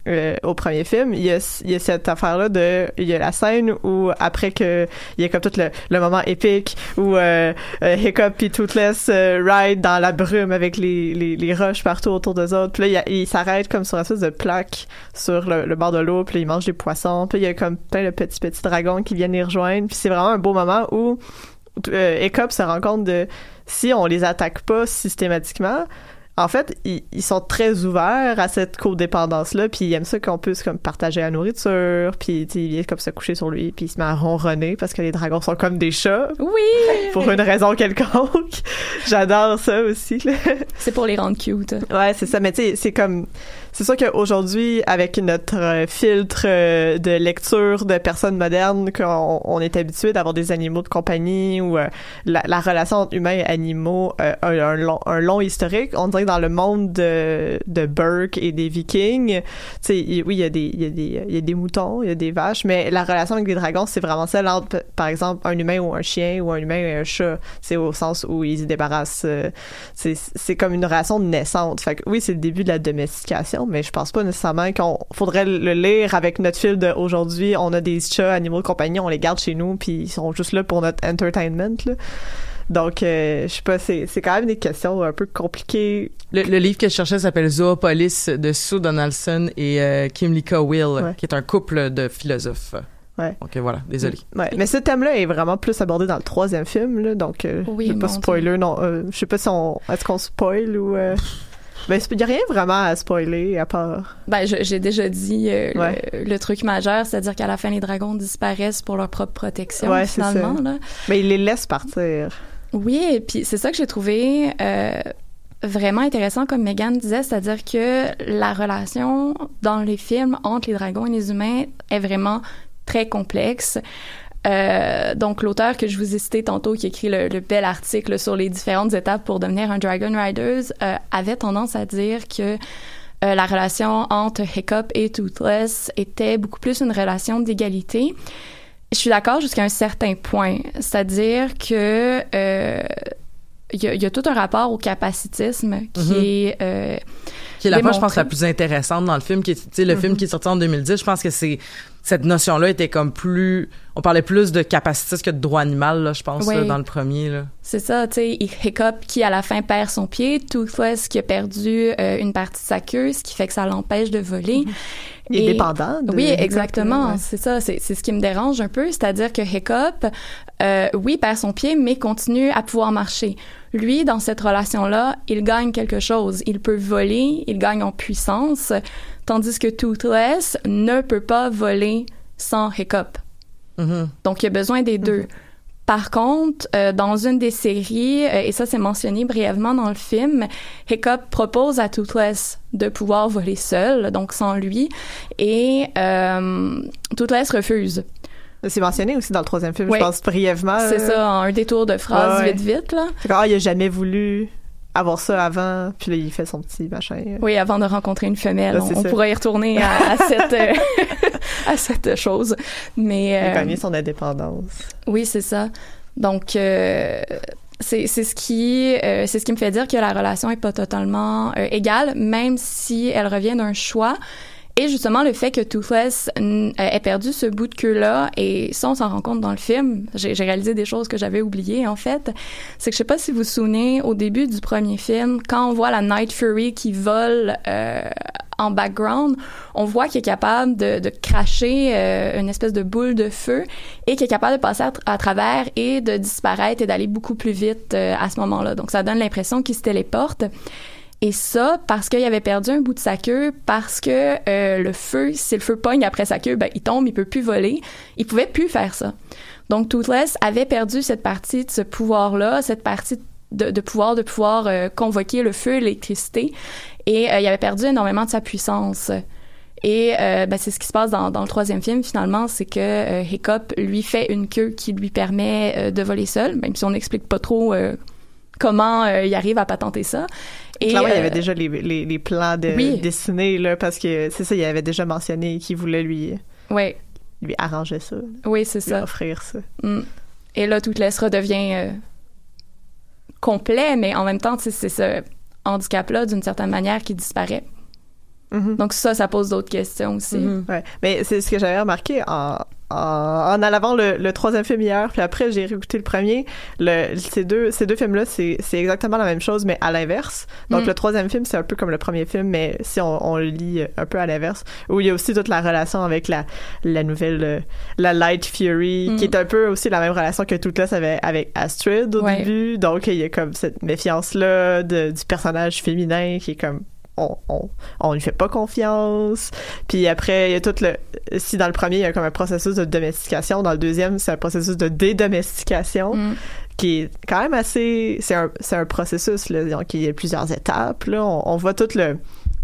euh, au premier film, il y a, cette affaire-là de, il y a la scène où après que il y a comme tout le, moment épique où euh, Hiccup puis Toothless ride dans la brume avec les, les, roches partout autour d'eux autres. Puis là, il s'arrête comme sur une espèce de plaque sur le, le bord de l'eau, puis là, il mange des poissons. Puis il y a comme plein de petits petits dragons qui viennent les rejoindre. Puis c'est vraiment un beau moment où euh, Ecop se rend compte de si on les attaque pas systématiquement, en fait, ils, ils sont très ouverts à cette codépendance-là, puis ils aiment ça qu'on puisse comme partager la nourriture, puis tu sais, il vient comme se coucher sur lui, puis il se met à ronronner parce que les dragons sont comme des chats. Oui! Pour une raison quelconque. J'adore ça aussi. C'est pour les rendre cute. Ouais, c'est ça. Mais tu sais, c'est comme, c'est sûr qu'aujourd'hui, avec notre euh, filtre euh, de lecture de personnes modernes, qu'on on est habitué d'avoir des animaux de compagnie ou euh, la, la relation entre humains et animaux a un long, historique. On dirait que dans le monde de, de Burke et des Vikings, il- oui, il y a des, y y a des moutons, il y a des vaches, mais la relation avec les dragons, c'est vraiment celle entre, par exemple, un humain ou un chien ou un humain et un chat. C'est au sens où ils se débarrassent. c'est, comme une relation naissante. Fait que oui, c'est le début de la domestication, mais je pense pas nécessairement qu'on faudrait le lire avec notre fil de aujourd'hui. On a des chats, animaux de compagnie, on les garde chez nous, puis ils sont juste là pour notre entertainment. Là. Donc, euh, je sais pas, c'est, c'est quand même des questions un peu compliquées. Le, le livre que je cherchais s'appelle Zoopolis de Sue Donaldson et euh, Kim Lika Will, Ouais. qui est un couple de philosophes. Ouais. Donc voilà, désolé. Ouais, mais ce thème-là est vraiment plus abordé dans le troisième film, là, donc euh, Oui, je vais pas spoiler, non. euh, je sais pas si on, est-ce qu'on spoil ou. Ben, il y a rien vraiment à spoiler à part. Ben, j'ai déjà dit euh, le- Ouais. le, truc majeur, c'est-à-dire qu'à la fin, les dragons disparaissent pour leur propre protection, Ouais, finalement. Là. Mais il les laisse partir. Oui, et puis c'est ça que j'ai trouvé euh, vraiment intéressant, comme Megan disait, c'est-à-dire que la relation dans les films entre les dragons et les humains est vraiment très complexe. Euh, donc l'auteur que je vous ai cité tantôt, qui écrit le, le bel article sur les différentes étapes pour devenir un Dragon Riders, euh, avait tendance à dire que euh, la relation entre Hiccup et Toothless était beaucoup plus une relation d'égalité. Je suis d'accord jusqu'à un certain point, c'est-à-dire que euh, il y, a, il y a tout un rapport au capacitisme qui Mhm. est euh, Qui est la fois, je pense, la plus intéressante dans le film, qui est, le film qui est sorti en 2010, je pense que c'est, cette notion-là était comme plus, on parlait plus de capacitisme que de droit animal, là, je pense, Oui. là, dans le premier, là. C'est ça, tu sais, Hiccup qui à la fin perd son pied, Toothless qui a perdu euh, une partie de sa queue, ce qui fait que ça l'empêche de voler. Il est dépendant de Oui, exactement, ouais. c'est ça, c'est c'est ce qui me dérange un peu, c'est-à-dire que Hiccup, euh, oui, perd son pied, mais continue à pouvoir marcher. Lui, dans cette relation-là, il gagne quelque chose. Il peut voler, il gagne en puissance, tandis que Toothless ne peut pas voler sans Hiccup. Mhm. Donc, il y a besoin des deux. Par contre, euh, dans une des séries, euh, et ça c'est mentionné brièvement dans le film, Hiccup propose à Toothless de pouvoir voler seul, donc sans lui, et euh, Toothless refuse. C'est mentionné aussi dans le troisième film, Oui. je pense brièvement. C'est ça, en un détour de phrase ouais. vite vite là. Ah, il a jamais voulu avoir ça avant, puis là, il fait son petit machin. Oui, avant de rencontrer une femelle, Là, on, pourrait y retourner à, à cette euh, à cette chose. Mais euh, gagné son indépendance. Oui, c'est ça. Donc, euh, c'est c'est ce qui euh, c'est ce qui me fait dire que la relation est pas totalement euh, égale, même si elle revient d'un choix. Et justement, le fait que Toothless euh, ait perdu ce bout de queue-là, et ça, on s'en rend compte dans le film, j'ai réalisé des choses que j'avais oubliées, en fait, c'est que je sais pas si vous vous souvenez, au début du premier film, quand on voit la Night Fury qui vole euh, en background, on voit qu'il est capable de, de cracher euh, une espèce de boule de feu et qu'il est capable de passer à travers et de disparaître et d'aller beaucoup plus vite euh, à ce moment-là. Donc, ça donne l'impression qu'il se téléporte. Et ça, parce qu'il avait perdu un bout de sa queue, parce que euh, le feu, si le feu pogne après sa queue, ben, il tombe, il peut plus voler. Il pouvait plus faire ça. Donc, Toothless avait perdu cette partie de ce pouvoir-là, cette partie de, pouvoir de pouvoir euh, convoquer le feu, l'électricité. Et euh, il avait perdu énormément de sa puissance. Et euh, ben, c'est ce qui se passe dans, dans le troisième film finalement, c'est que euh, Hiccup lui fait une queue qui lui permet de voler seul, même si on n'explique pas trop comment euh, il arrive à patenter ça. Et il y euh, avait déjà les, les, les plans de oui. dessinés là parce que c'est ça, il avait déjà mentionné qu'il voulait lui ouais. lui arranger ça, oui c'est lui ça. offrir ça. Mm. Et là, Toothless redevient euh, complet, mais en même temps, c'est ce handicap-là, d'une certaine manière, qui disparaît. Mhm. Donc ça, ça pose d'autres questions aussi. Mhm. Ouais. Mais c'est ce que j'avais remarqué en, en, en allant le, le troisième film hier, puis après j'ai réécouté le premier. Le, ces deux, ces deux films-là, c'est c'est exactement la même chose, mais à l'inverse. Donc Mm. le troisième film, c'est un peu comme le premier film, mais si on, on le lit un peu à l'inverse, où il y a aussi toute la relation avec la, la nouvelle, euh, la Light Fury, Mm. qui est un peu aussi la même relation que Toothless avait avec Astrid au Ouais. début. Donc il y a comme cette méfiance-là de- du personnage féminin qui est comme on, on, on lui fait pas confiance. Puis après, il y a tout le... Si dans le premier, il y a comme un processus de domestication, dans le deuxième, c'est un processus de dédomestication Mm. qui est quand même assez... C'est un, un processus, là, donc il y a plusieurs étapes. Là. On, on voit tout le,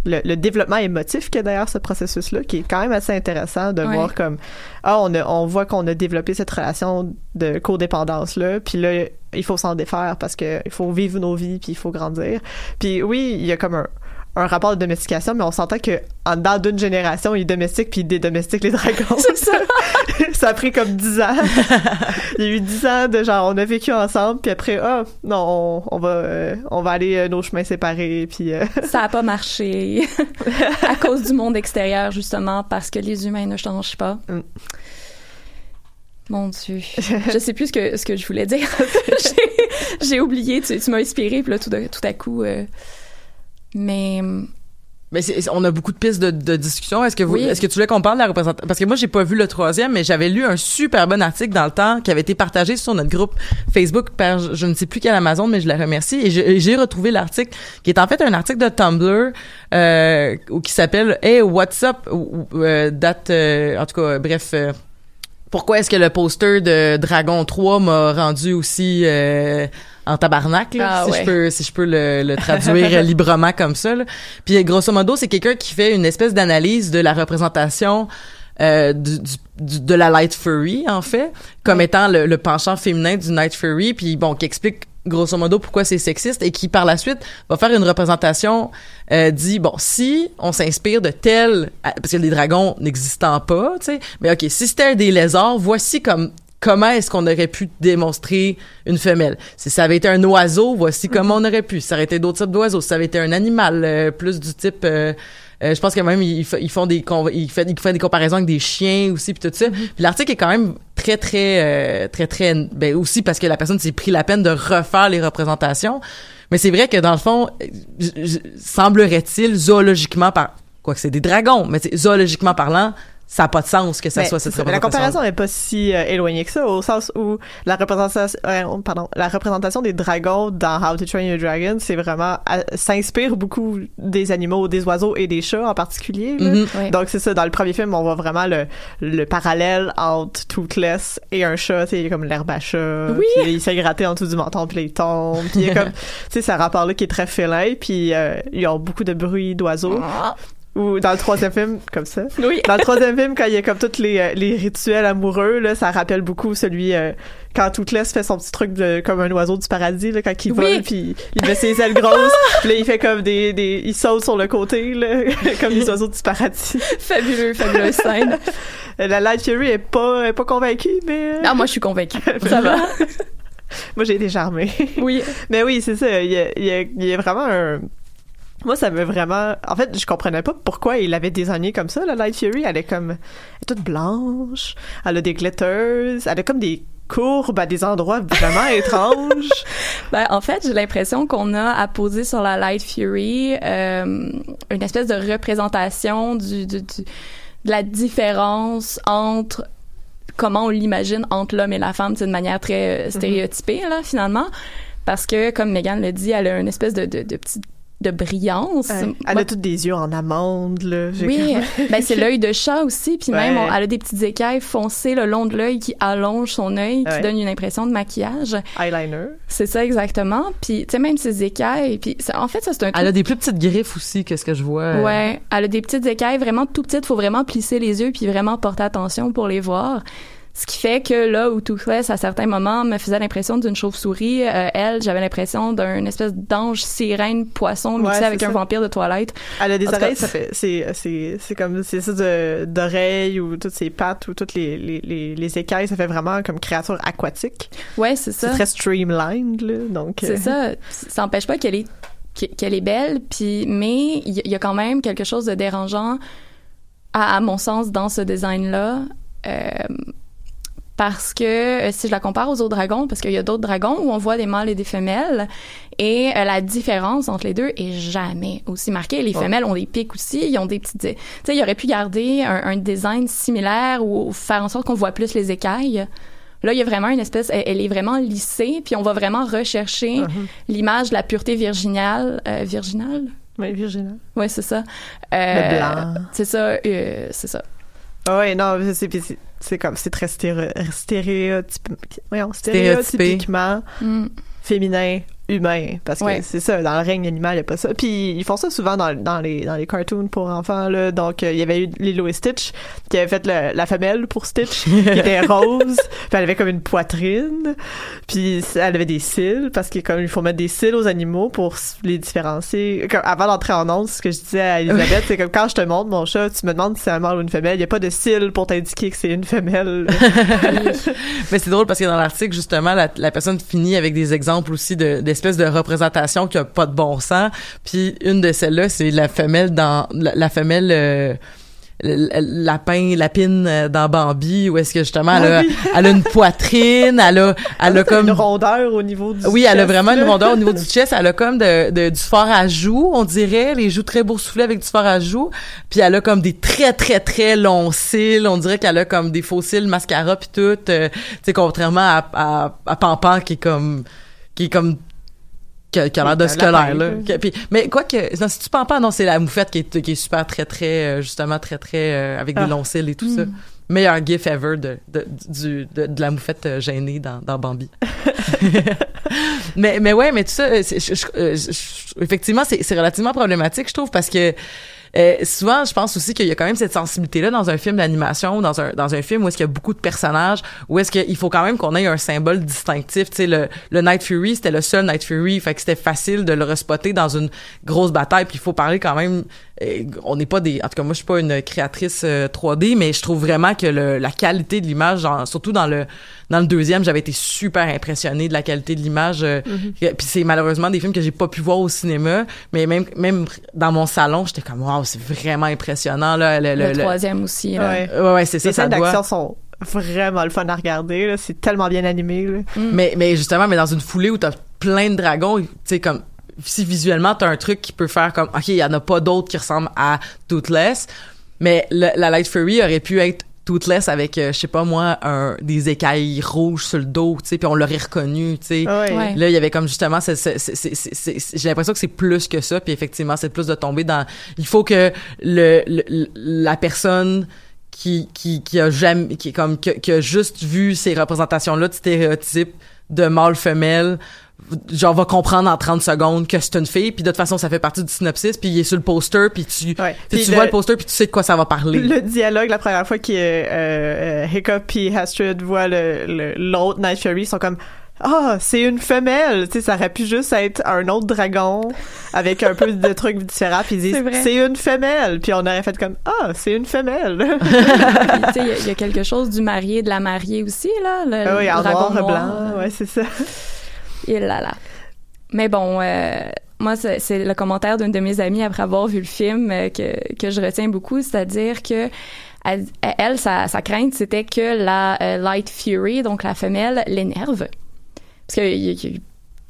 le, le développement émotif qu'il y a derrière ce processus-là, qui est quand même assez intéressant de voir comme... Ah, on, a, on voit qu'on a développé cette relation de codépendance-là, puis là, il faut s'en défaire parce que il faut vivre nos vies, puis il faut grandir. Puis oui, il y a comme un un rapport de domestication, mais on s'entend que en dedans d'une génération, ils domestiquent puis ils dédomestiquent les dragons. C'est ça. ça a pris comme 10 ans. Il y a eu 10 ans de genre, on a vécu ensemble, puis après, ah, non, on, on va, euh, on va aller euh, nos chemins séparés, puis... euh, Ça a pas marché à cause du monde extérieur, justement, parce que les humains ne changent pas. Mm. Mon Dieu. Je sais plus ce que, ce que je voulais dire. J'ai- J'ai oublié. Tu, tu m'as inspiré, puis là, tout, de- tout à coup... euh, mais... Mais c'est- on a beaucoup de pistes de, de discussion. Est-ce que vous, Oui. est-ce que tu voulais qu'on parle de la représentation Parce que moi, j'ai pas vu le troisième, mais j'avais lu un super bon article dans le temps qui avait été partagé sur notre groupe Facebook par je ne sais plus quel Amazon, mais je la remercie. Et j'ai- et j'ai retrouvé l'article qui est en fait un article de Tumblr euh, qui s'appelle Hey What's Up? Euh, date euh, en tout cas euh, bref. euh, pourquoi est-ce que le poster de Dragon 3 m'a rendu aussi euh, en tabarnak là, Ah si ouais. je peux si je peux le, le traduire librement comme ça là. Puis grosso modo, c'est quelqu'un qui fait une espèce d'analyse de la représentation euh, du, du- du- de la light furry en fait, comme étant le, le penchant féminin du night furry, puis bon, qui explique grosso modo pourquoi c'est sexiste et qui par la suite va faire une représentation euh, dit bon si on s'inspire de tel parce que les dragons n'existant pas tu sais mais ok si c'était des lézards voici comme comment est-ce qu'on aurait pu démontrer une femelle? Si ça avait été un oiseau voici comment on aurait pu. Si ça aurait été d'autres types d'oiseaux. Si ça avait été un animal euh, plus du type euh, euh, je pense que même ils, font des ils font des comparaisons avec des chiens aussi puis tout ça. Puis l'article est quand même très très euh, très très ben aussi parce que la personne s'est pris la peine de refaire les représentations. Mais c'est vrai que dans le fond, euh, semblerait-il zoologiquement par quoi que c'est des dragons, mais zoologiquement parlant, ça n'a pas de sens que ça Mais soit cette. Mais La comparaison n'est pas si euh, éloignée que ça, au sens où la représentation, euh, pardon, la représentation des dragons dans How to Train Your Dragon, c'est vraiment euh, s'inspire beaucoup des animaux, des oiseaux et des chats en particulier. là. Mhm. Oui. Donc c'est ça. Dans le premier film, on voit vraiment le, le parallèle entre Toothless et un chat. Tu sais, il y a comme l'herbe à chat. Oui. Puis il s'est gratté en dessous du menton, puis là, il tombe. Puis il y a comme, tu sais, ce rapport-là qui est très félin. Puis euh, ils ont beaucoup de bruit d'oiseaux. Ah, Ou dans le troisième film, comme ça. oui. Dans le troisième film, quand il y a comme tous les, euh, les rituels amoureux, là, ça rappelle beaucoup celui euh, quand Toothless fait son petit truc de, comme un oiseau du paradis, là, quand il Oui. vole, puis il met ses ailes grosses, puis là, il fait comme des, des... Il saute sur le côté, là, comme les oiseaux du paradis. Fabuleux, fabuleuse scène. La Light Fury est pas, est pas convaincue, mais... euh, Ah, moi, je suis convaincue. Ça va. Moi, j'ai été charmée. Oui. Mais oui, c'est ça. Il y a, il y a- il y a vraiment un... Moi, ça me vraiment... En fait, je comprenais pas pourquoi il avait désigné comme ça, la Light Fury. Elle est comme... Elle est toute blanche. Elle a des glitters. Elle a comme des courbes à des endroits vraiment étranges. Ben, en fait, j'ai l'impression qu'on a à poser sur la Light Fury euh, une espèce de représentation du, du, du- de la différence entre comment on l'imagine entre l'homme et la femme, de manière très euh, stéréotypée là finalement, parce que comme Megan le dit, elle a une espèce de, de, de petit de brillance. Elle Moi- a toutes des yeux en amande, là. Oui, ben c'est l'œil de chat aussi, puis même on- elle a des petites écailles foncées le long de l'œil qui allongent son œil, qui donne une impression de maquillage. Eyeliner. C'est ça exactement. Puis tu sais même ses écailles, puis ça- en fait ça c'est un Elle a des plus petites griffes aussi que ce que je vois. euh, Ouais, elle a des petites écailles vraiment tout petites, faut vraiment plisser les yeux puis vraiment porter attention pour les voir. Ce qui fait que là où Toothless à certains moments me faisait l'impression d'une chauve-souris, euh, elle, j'avais l'impression d'un espèce d'ange sirène poisson mixé Ouais, c'est avec un vampire de Twilight. Elle a des En tout cas, oreilles, ça fait, c'est, c'est, c'est comme, c'est ça de, d'oreilles ou toutes ses pattes ou toutes les, les, les, les écailles, ça fait vraiment comme créature aquatique. Ouais, c'est ça. C'est très streamlined, là, donc. C'est euh, ça. Ça n'empêche pas qu'elle est qu'elle est belle, puis mais il y, a quand même quelque chose de dérangeant à, à mon sens dans ce design-là. euh, parce que euh, si je la compare aux autres dragons, parce qu'il y a d'autres dragons où on voit des mâles et des femelles, et euh, la différence entre les deux est jamais aussi marquée. Les femelles ont des pics aussi, ils ont des petites... Tu sais, il aurait pu garder un, un design similaire ou faire en sorte qu'on voit plus les écailles. Là, il y a vraiment une espèce, elle, elle est vraiment lissée, puis on va vraiment rechercher Mhm. l'image de la pureté virginale, euh, virginale? Ouais, Virginia. Ouais, c'est ça. Le blanc. C'est ça, euh, c'est ça. Ah ouais, non, c'est, c'est, comme, c'est très stéré, stéréotype, voyons, stéréotypiquement Mm. féminin, humain, parce que Ouais. c'est ça, dans le règne animal, il n'y a pas ça. Puis ils font ça souvent dans, dans, les, dans les cartoons pour enfants, là. Donc, euh, il y avait eu Lilo et Stitch, qui avait fait le- la femelle pour Stitch, qui était rose, puis elle avait comme une poitrine, puis elle avait des cils, parce que comme il faut mettre des cils aux animaux pour les différencier. Comme, avant d'entrer en onde, ce que je disais à Elisabeth, c'est comme quand je te montre mon chat, tu me demandes si c'est un mâle ou une femelle, il n'y a pas de cils pour t'indiquer que c'est une femelle. Mais c'est drôle parce que dans l'article, justement, la, la personne finit avec des exemples aussi de, d'espèces de représentations qui a pas de bon sens. Puis une de celles-là, c'est la femelle dans la, la femelle euh, lapin, lapine euh, dans Bambi, où est-ce que justement elle a, Ah oui. elle a une poitrine, elle a, elle a comme une rondeur au niveau du oui, elle a vraiment une rondeur au niveau du chest. Elle a comme de, de- du fort à joues, on dirait, les joues très boursouflées avec du fort à joues. Puis elle a comme des très très très longs cils. On dirait qu'elle a comme des faux cils, mascara puis tout. euh, tu sais, contrairement à, à, à Pampan qui est comme qui est comme qui a, qui a l'air de scolaire là. puis- mais quoi que non, si tu Pampan, non, c'est la moufette qui est qui est super très très euh, justement très très euh, avec Ah. des longs cils et tout ça. Meilleur gif ever de de, du, de, de la moufette euh, gênée dans, dans Bambi. mais mais ouais mais tout ça euh, je- je- je- je- effectivement c'est c'est relativement problématique je trouve parce que euh, souvent je pense aussi qu'il y a quand même cette sensibilité là dans un film d'animation ou dans un dans un film où est-ce qu'il y a beaucoup de personnages où est-ce qu'il faut quand même qu'on ait un symbole distinctif. Tu sais le le Night Fury c'était le seul Night Fury fait que c'était facile de le respotter dans une grosse bataille puis il faut parler quand même on n'est pas des en tout cas moi je suis pas une créatrice euh, 3D mais je trouve vraiment que le, la qualité de l'image surtout dans le dans le deuxième j'avais été super impressionnée de la qualité de l'image euh, puis c'est malheureusement des films que j'ai pas pu voir au cinéma mais même même dans mon salon j'étais comme waouh c'est vraiment impressionnant là le, Le, le- le- troisième aussi. Là. Ouais. ouais, ouais, c'est ça Les scènes d'action sont vraiment le fun à regarder. là. C'est tellement bien animé. là. mais mais justement mais dans une foulée où t'as plein de dragons tu sais comme si visuellement t'as un truc qui peut faire comme ok il y en a pas d'autres qui ressemblent à Toothless mais le- la Light Fury aurait pu être Toothless avec euh, je sais pas moi un des écailles rouges sur le dos tu sais puis on l'aurait reconnu tu sais Ouais. Ouais. Là, il y avait comme justement, c'est- c'est- c'est- j'ai l'impression que c'est plus que ça, puis effectivement, c'est plus de tomber dans. Il faut que le, le- la personne qui qui qui a jamais, qui est comme qui, a- qui a juste vu ces représentations-là de stéréotypes de mâle femelle genre va comprendre en 30 secondes que c'est une fille puis de toute façon ça fait partie du synopsis puis il est sur le poster puis tu Ouais. tu sais, Puis tu le- vois le poster puis tu sais de quoi ça va parler Le dialogue, la première fois que euh, euh, Hiccup et Astrid voient le- l'autre Night Fury, ils sont comme ah, c'est une femelle. Tu sais, ça aurait pu juste être un autre dragon avec un peu de trucs différents. Puis ils C'est disent, c'est une femelle. Puis on aurait fait comme, ah, c'est une femelle. Puis, tu sais, il y a- il y, a quelque chose du marié de la mariée aussi, là. Le, ah oui, le en dragon noir, noir. blanc. Ouais, c'est ça. Et là là. Mais bon, euh, moi, c'est le commentaire d'une de mes amies après avoir vu le film euh, que, que je retiens beaucoup, c'est-à-dire que elle, elle, sa, sa crainte, c'était que la euh, Light Fury, donc la femelle, l'énerve. Parce que y- y-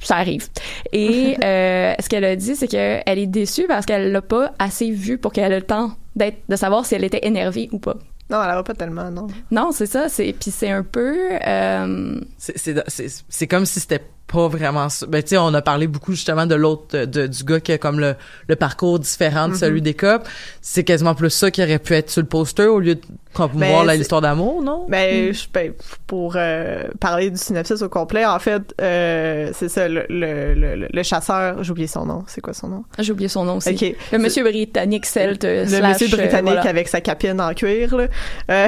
ça arrive. Et euh, ce qu'elle a dit, c'est qu'elle est déçue parce qu'elle l'a pas assez vu pour qu'elle ait le temps d'être, de savoir si elle était énervée ou pas. Non, elle va pas tellement, non. Non, c'est ça. C'est puis c'est un peu. euh, c'est c'est c'est c'est comme si c'était pas vraiment ça. Ben, tu sais, on a parlé beaucoup justement de l'autre, de, du gars qui a comme le, le parcours différent de celui des cops. C'est quasiment plus ça qui aurait pu être sur le poster au lieu de promouvoir Ben, l'histoire d'amour, non? Ben, je, ben, pour euh, parler du synopsis au complet, en fait, euh, c'est ça, le, le, le, le chasseur, j'ai oublié son nom, c'est quoi son nom? J'ai oublié son nom aussi. Le monsieur britannique celte Le slash, monsieur euh, britannique voilà. avec sa capine en cuir, là. Euh,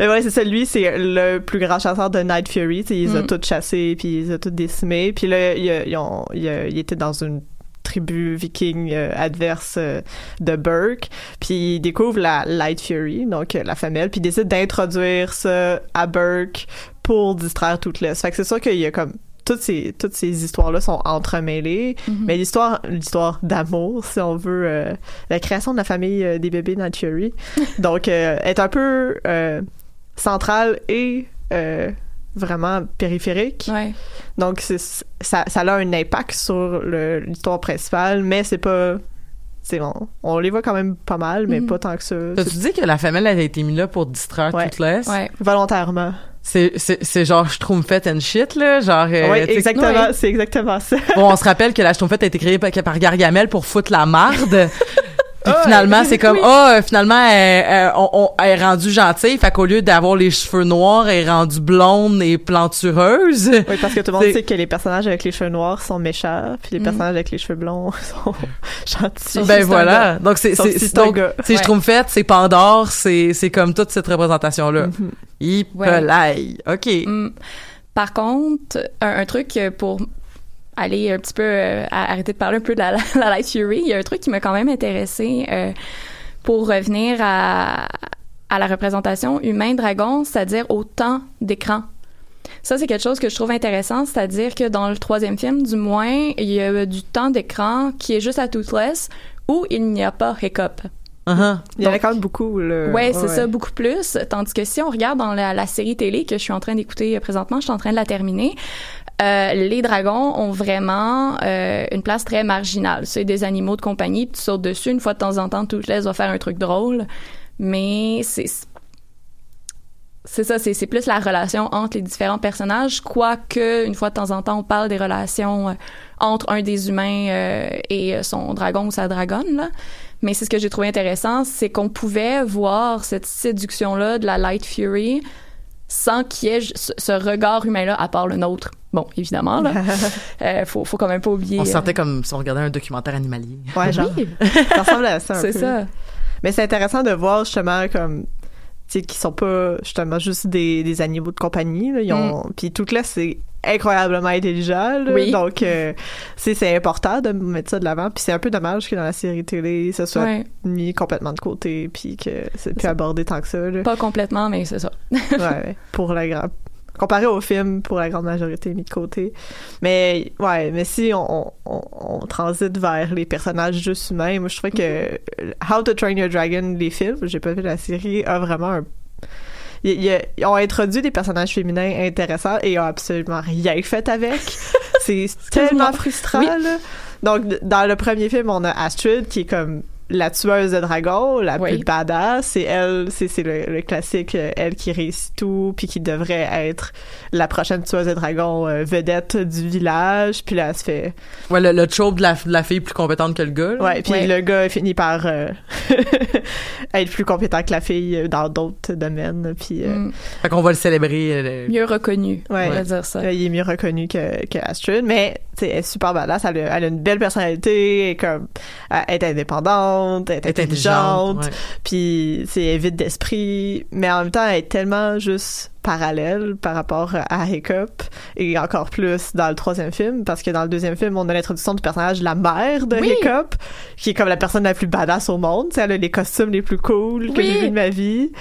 ouais, c'est ça, lui, c'est le plus grand chasseur de Night Fury, tu sais, il les a Mm. Puis il les a tous décimés, puis là, il, ils ont- était dans une tribu viking euh, adverse euh, de Burke, puis il découvre la Light Fury, donc euh, la femelle, puis il décide d'introduire ça à Burke pour distraire toute l'Est. Fait que c'est sûr qu'il y a comme toutes ces toutes ces histoires-là sont entremêlées, Mhm. mais l'histoire l'histoire d'amour, si on veut, la création de la famille des bébés Night Fury, donc est un peu centrale et vraiment périphérique. Ouais. Donc ça ça a un impact sur l'histoire principale, mais c'est pas c'est on, on les voit quand même pas mal, mais Mhm. pas tant que ça. T'as-tu C'est- dit que la femelle elle a été mise là pour distraire Ouais. toute l'Est? Ouais. Volontairement. C'est, c'est, c'est genre Schtroumpfet and shit, là. Genre, euh, oui, tu exactement. C'est exactement ça. Bon, on se rappelle que la Schtroumpfette a été créée par, par Gargamel pour foutre la marde. Puis finalement, c'est comme, ah, euh, finalement, elle, elle- on- on- elle est rendue gentille. Fait qu'au lieu d'avoir les cheveux noirs, elle est rendue blonde et plantureuse. Oui, parce que tout le monde sait que les personnages avec les cheveux noirs sont méchants, puis les Mhm. personnages avec les cheveux blonds sont gentils. Ben voilà. Donc c'est, c'est, si c'est, donc, c'est Ouais. Schtroumpfette, c'est Pandore, c'est, c'est comme toute cette représentation-là. Mhm. Hippelaï. OK. Mm. Par contre, un, un truc euh, pour aller un petit peu euh, à- arrêter de parler un peu de la, la Light Fury, il y a un truc qui m'a quand même intéressé euh, pour revenir à, à la représentation humain-dragon, c'est-à-dire au temps d'écran. Ça, c'est quelque chose que je trouve intéressant, c'est-à-dire que dans le troisième film, du moins, il y a du temps d'écran qui est juste à Toothless où il n'y a pas Hiccup. Uh-huh. Il y en a quand même beaucoup. Là. Ouais, c'est ça, beaucoup plus. Tandis que si on regarde dans la, la série télé que je suis en train d'écouter présentement, je suis en train de la terminer, euh, les dragons ont vraiment euh, une place très marginale. C'est des animaux de compagnie, tu sautes dessus une fois de temps en temps, tu te laisses va faire un truc drôle, mais c'est c'est ça, c'est plus la relation entre les différents personnages, quoique une fois de temps en temps on parle des relations euh, entre un des humains euh, et euh, son dragon ou sa dragonne là. Mais c'est ce que j'ai trouvé intéressant, c'est qu'on pouvait voir cette séduction-là de la Light Fury sans qu'il y ait ce, ce regard humain-là, à part le nôtre. Bon, évidemment, là. euh, faut, faut quand même pas oublier. On se euh, sentait comme si on regardait un documentaire animalier. Ouais, genre. Oui, Ça ressemble à ça un c'est peu. ça. Mais c'est intéressant de voir justement comme tu sais qui sont pas justement juste des, des animaux de compagnie là. ils ont puis tout là c'est incroyablement intelligent là. Oui. donc euh, c'est important de mettre ça de l'avant puis c'est un peu dommage que dans la série télé ça soit Ouais. mis complètement de côté puis que c'est plus abordé tant que ça là. Pas complètement, mais c'est ça. ouais, ouais, pour la grande comparé au film pour la grande majorité mis de côté mais ouais mais si on, on, on transite vers les personnages juste humains moi je trouvais que How to Train Your Dragon les films j'ai pas vu la série a vraiment un ils ont introduit des personnages féminins intéressants et ils ont absolument rien fait avec. C'est tellement frustrant, là. Donc, dans le premier film, on a Astrid qui est comme la tueuse de dragons, la Oui. plus badass. C'est elle, c'est c'est le, le classique, euh, elle qui réussit tout, puis qui devrait être la prochaine tueuse de dragons euh, vedette du village. Puis là, elle se fait... Ouais, le, le trope de la, de la fille plus compétente que le gars. là. Ouais, puis Ouais. le gars finit par euh, être plus compétent que la fille dans d'autres domaines. Puis... euh, Mm. Fait qu'on va le célébrer. Mieux reconnu, Ouais. on va dire ça. Il est mieux reconnu que, que Astrid, mais tu sais, elle est super badass. Elle a, elle a une belle personnalité, elle est comme, elle est indépendante, elle est Elle est intelligente, intelligente, puis c'est vide d'esprit, mais en même temps, elle est tellement juste parallèle par rapport à Hiccup et encore plus dans le troisième film parce que dans le deuxième film on a l'introduction du personnage de la mère de Oui. Hiccup qui est comme la personne la plus badass au monde elle a les costumes les plus cool que Oui. j'ai vu de ma vie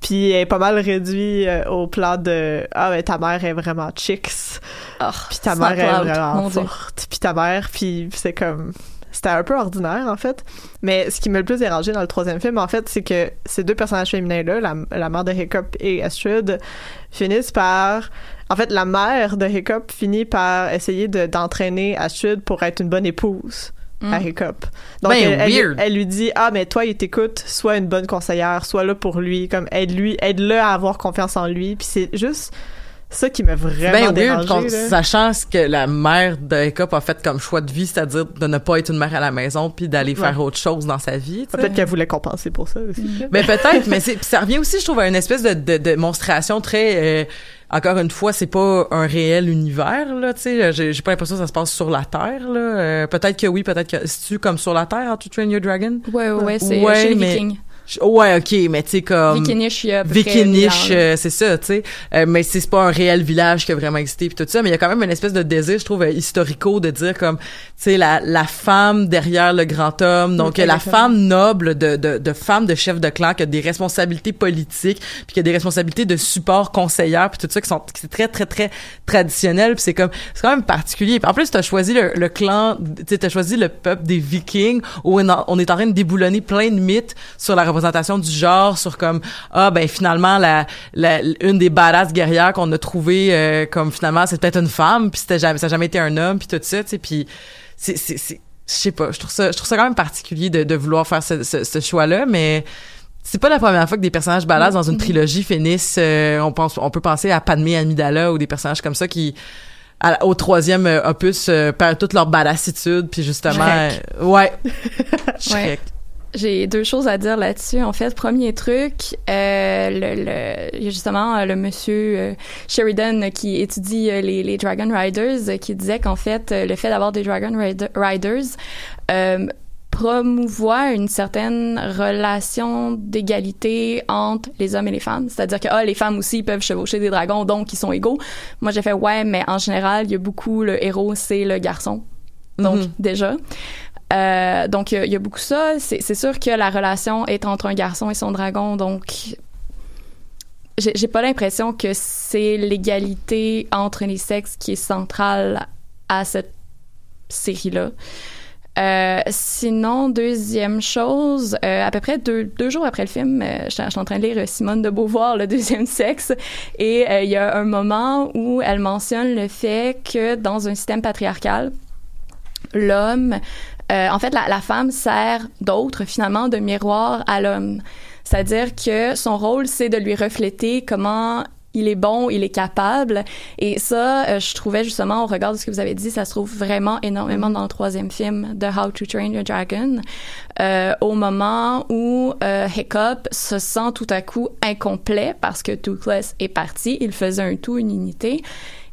puis elle est pas mal réduite euh, au plan de ah ben ta mère est vraiment chicks Oh, puis ta mère est vraiment forte puis ta mère puis c'est comme c'était un peu ordinaire en fait mais ce qui m'a le plus dérangé dans le troisième film en fait c'est que ces deux personnages féminins là la, la mère de Hiccup et Astrid finissent par en fait la mère de Hiccup finit par essayer de d'entraîner Astrid pour être une bonne épouse à Mm. Hiccup. Donc Ben, elle, elle- weird. elle lui dit ah mais toi il t'écoute, sois une bonne conseillère, sois là pour lui, comme aide lui, aide-le à avoir confiance en lui. Puis c'est juste ça qui m'a vraiment weird, dérangé. là. sachant ce que la mère de Hiccup a fait comme choix de vie, c'est-à-dire de ne pas être une mère à la maison puis d'aller faire Ouais. autre chose dans sa vie. Peut-être qu'elle voulait compenser pour ça aussi. Mais peut-être, mais c'est, puis ça revient aussi, je trouve, à une espèce de, de, de démonstration très. euh, encore une fois, c'est pas un réel univers là, tu sais. J'ai, j'ai pas l'impression que ça se passe sur la Terre là. Euh, peut-être que oui, peut-être que c'est tu comme sur la Terre, How to Train Your Dragon? Ouais, ouais, ouais, c'est Ouais, chez les mais- Vikings. Je- Ouais, ok, mais tu sais comme. Vikinish, Vikinish, euh, c'est ça, tu sais. Euh, mais c'est pas un réel village qui a vraiment existé puis tout ça, mais il y a quand même une espèce de désir, je trouve, euh, historico de dire comme, tu sais, la, la femme derrière le grand homme, donc euh, la femme noble de, de, de femme de chef de clan qui a des responsabilités politiques puis qui a des responsabilités de support conseillère puis tout ça qui sont qui c'est très très très traditionnel puis c'est comme c'est quand même particulier Puis en plus t'as choisi le, le clan tu t'as choisi le peuple des Vikings où on est en train de déboulonner plein de mythes sur la représentation du genre sur comme ah ben finalement la, la une des badass guerrières qu'on a trouvé euh, comme finalement c'est peut-être une femme puis c'était jamais ça a jamais été un homme puis tout ça tu sais puis c'est c'est je sais pas je trouve ça je trouve ça quand même particulier de, de vouloir faire ce, ce, ce choix là mais c'est pas la première fois que des personnages badass dans une trilogie finissent euh, on pense on peut penser à Padmé Amidala ou des personnages comme ça qui à- au troisième euh, opus euh, perdent toute leur badassitude puis justement euh, ouais. Shrek. J'ai deux choses à dire là-dessus. En fait, premier truc, euh, le, le- justement euh, le monsieur euh, Sheridan qui étudie euh, les, les Dragon Riders qui disait qu'en fait, le fait d'avoir des Dragon Rider- Riders euh, promouvoit une certaine relation d'égalité entre les hommes et les femmes. C'est-à-dire que ah, les femmes aussi peuvent chevaucher des dragons, donc ils sont égaux. Moi, j'ai fait ouais, mais en général, il y a beaucoup le héros, c'est le garçon. Donc Mhm. déjà. Euh, donc, il y a- beaucoup ça. C'est sûr que la relation est entre un garçon et son dragon. Donc, j'ai pas l'impression que c'est l'égalité entre les sexes qui est centrale à cette série-là. Euh, sinon, deuxième chose, euh, à peu près deux, jours après le film, euh, je suis en train de lire Simone de Beauvoir, Le deuxième sexe, et il y a un moment où elle mentionne le fait que dans un système patriarcal, l'homme, euh, en fait, la, la femme sert d'autre, finalement, de miroir à l'homme. C'est-à-dire que son rôle, c'est de lui refléter comment il est bon, il est capable. Et ça, euh, je trouvais justement, au regard de ce que vous avez dit, ça se trouve vraiment énormément dans le troisième film de How to Train Your Dragon, euh, au moment où euh, Hiccup se sent tout à coup incomplet parce que Toothless est parti. Il faisait un tout, une unité.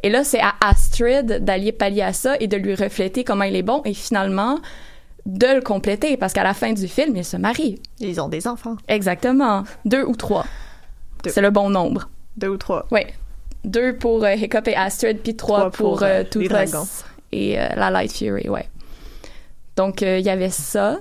Et là, c'est à Astrid d'allier pallier à ça et de lui refléter comment il est bon et finalement de le compléter parce qu'à la fin du film, ils se marient. Ils ont des enfants. Exactement. Deux ou trois. C'est le bon nombre. Deux ou trois. Oui. Deux pour euh, Hiccup et Astrid, puis trois, Trois pour, euh, euh, les Toothless et euh, la Light Fury, ouais. Donc, il y avait ça.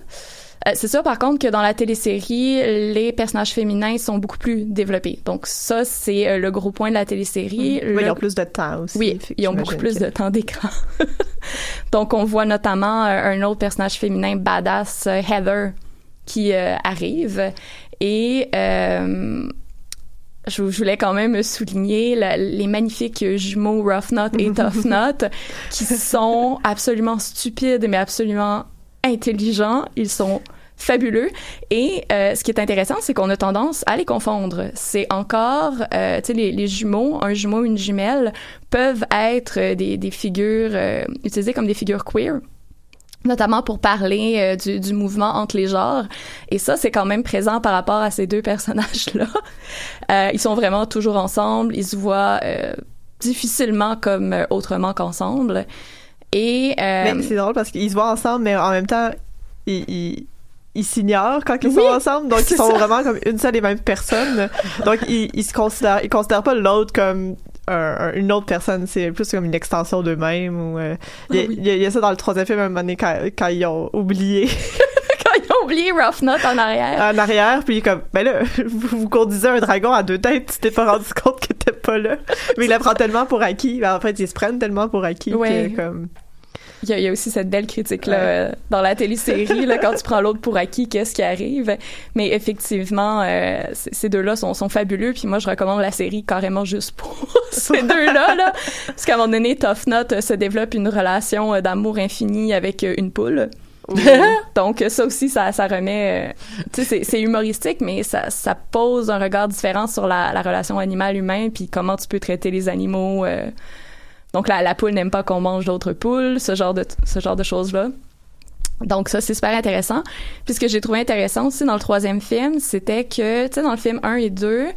Euh, c'est sûr, par contre, que dans la télésérie, les personnages féminins sont beaucoup plus développés. Donc, ça, c'est euh, le gros point de la télésérie. Oui, Le- ils ont plus de temps aussi. oui, ils ont beaucoup plus que- de temps d'écran. Donc, on voit notamment euh, un autre personnage féminin badass, Heather, qui euh, arrive. Et euh, je, je voulais quand même souligner la- les magnifiques jumeaux Rough Knot et Tough Knot, qui sont absolument stupides, mais absolument intelligents. Ils sont fabuleux. Et euh, ce qui est intéressant, c'est qu'on a tendance à les confondre. C'est encore, euh, tu sais, les, les jumeaux, un jumeau, une jumelle, peuvent être euh, des, des figures euh, utilisées comme des figures queer notamment pour parler euh, du, du mouvement entre les genres. Et ça, c'est quand même présent par rapport à ces deux personnages-là. Euh, ils sont vraiment toujours ensemble. Ils se voient euh, difficilement comme euh, autrement qu'ensemble. Et euh, c'est drôle parce qu'ils se voient ensemble, mais en même temps, ils, ils, ils s'ignorent quand ils Oui, sont ensemble. Donc, ils sont ça. vraiment comme une seule et même personne. Donc, ils, ils se considèrent, ils considèrent pas l'autre comme un- un- une autre personne. C'est plus comme une extension d'eux-mêmes. Ou, euh, il, y a, Ah oui. il y a- il y a ça dans le troisième film, à un moment donné, quand, quand ils ont oublié quand ils ont oublié Rough Knot en arrière. en arrière, puis comme, ben là, vous, vous conduisez un dragon à deux têtes, tu t'es pas rendu compte que t'es pas là. Mais il la prend tellement pour acquis. Ben, en fait, ils se prennent tellement pour acquis Ouais. que, comme, Il y, a, il y a aussi cette belle critique-là Ouais. euh, dans la télésérie, là, quand tu prends l'autre pour acquis, qu'est-ce qui arrive? Mais effectivement, euh, ces deux-là sont, sont fabuleux, puis moi, je recommande la série carrément juste pour ces deux-là, là. Parce qu'à un moment donné, Tough Knot euh, se développe une relation euh, d'amour infini avec une poule. Donc ça aussi, ça, ça remet, euh, tu sais, c'est- c'est humoristique, mais ça, ça pose un regard différent sur la, la relation animal-humain, puis comment tu peux traiter les animaux. euh. Donc la, la poule n'aime pas qu'on mange d'autres poules, ce genre de ce genre de choses là. Donc ça c'est super intéressant. Puis ce que j'ai trouvé intéressant aussi dans le troisième film, c'était que tu sais dans le film 1 et 2,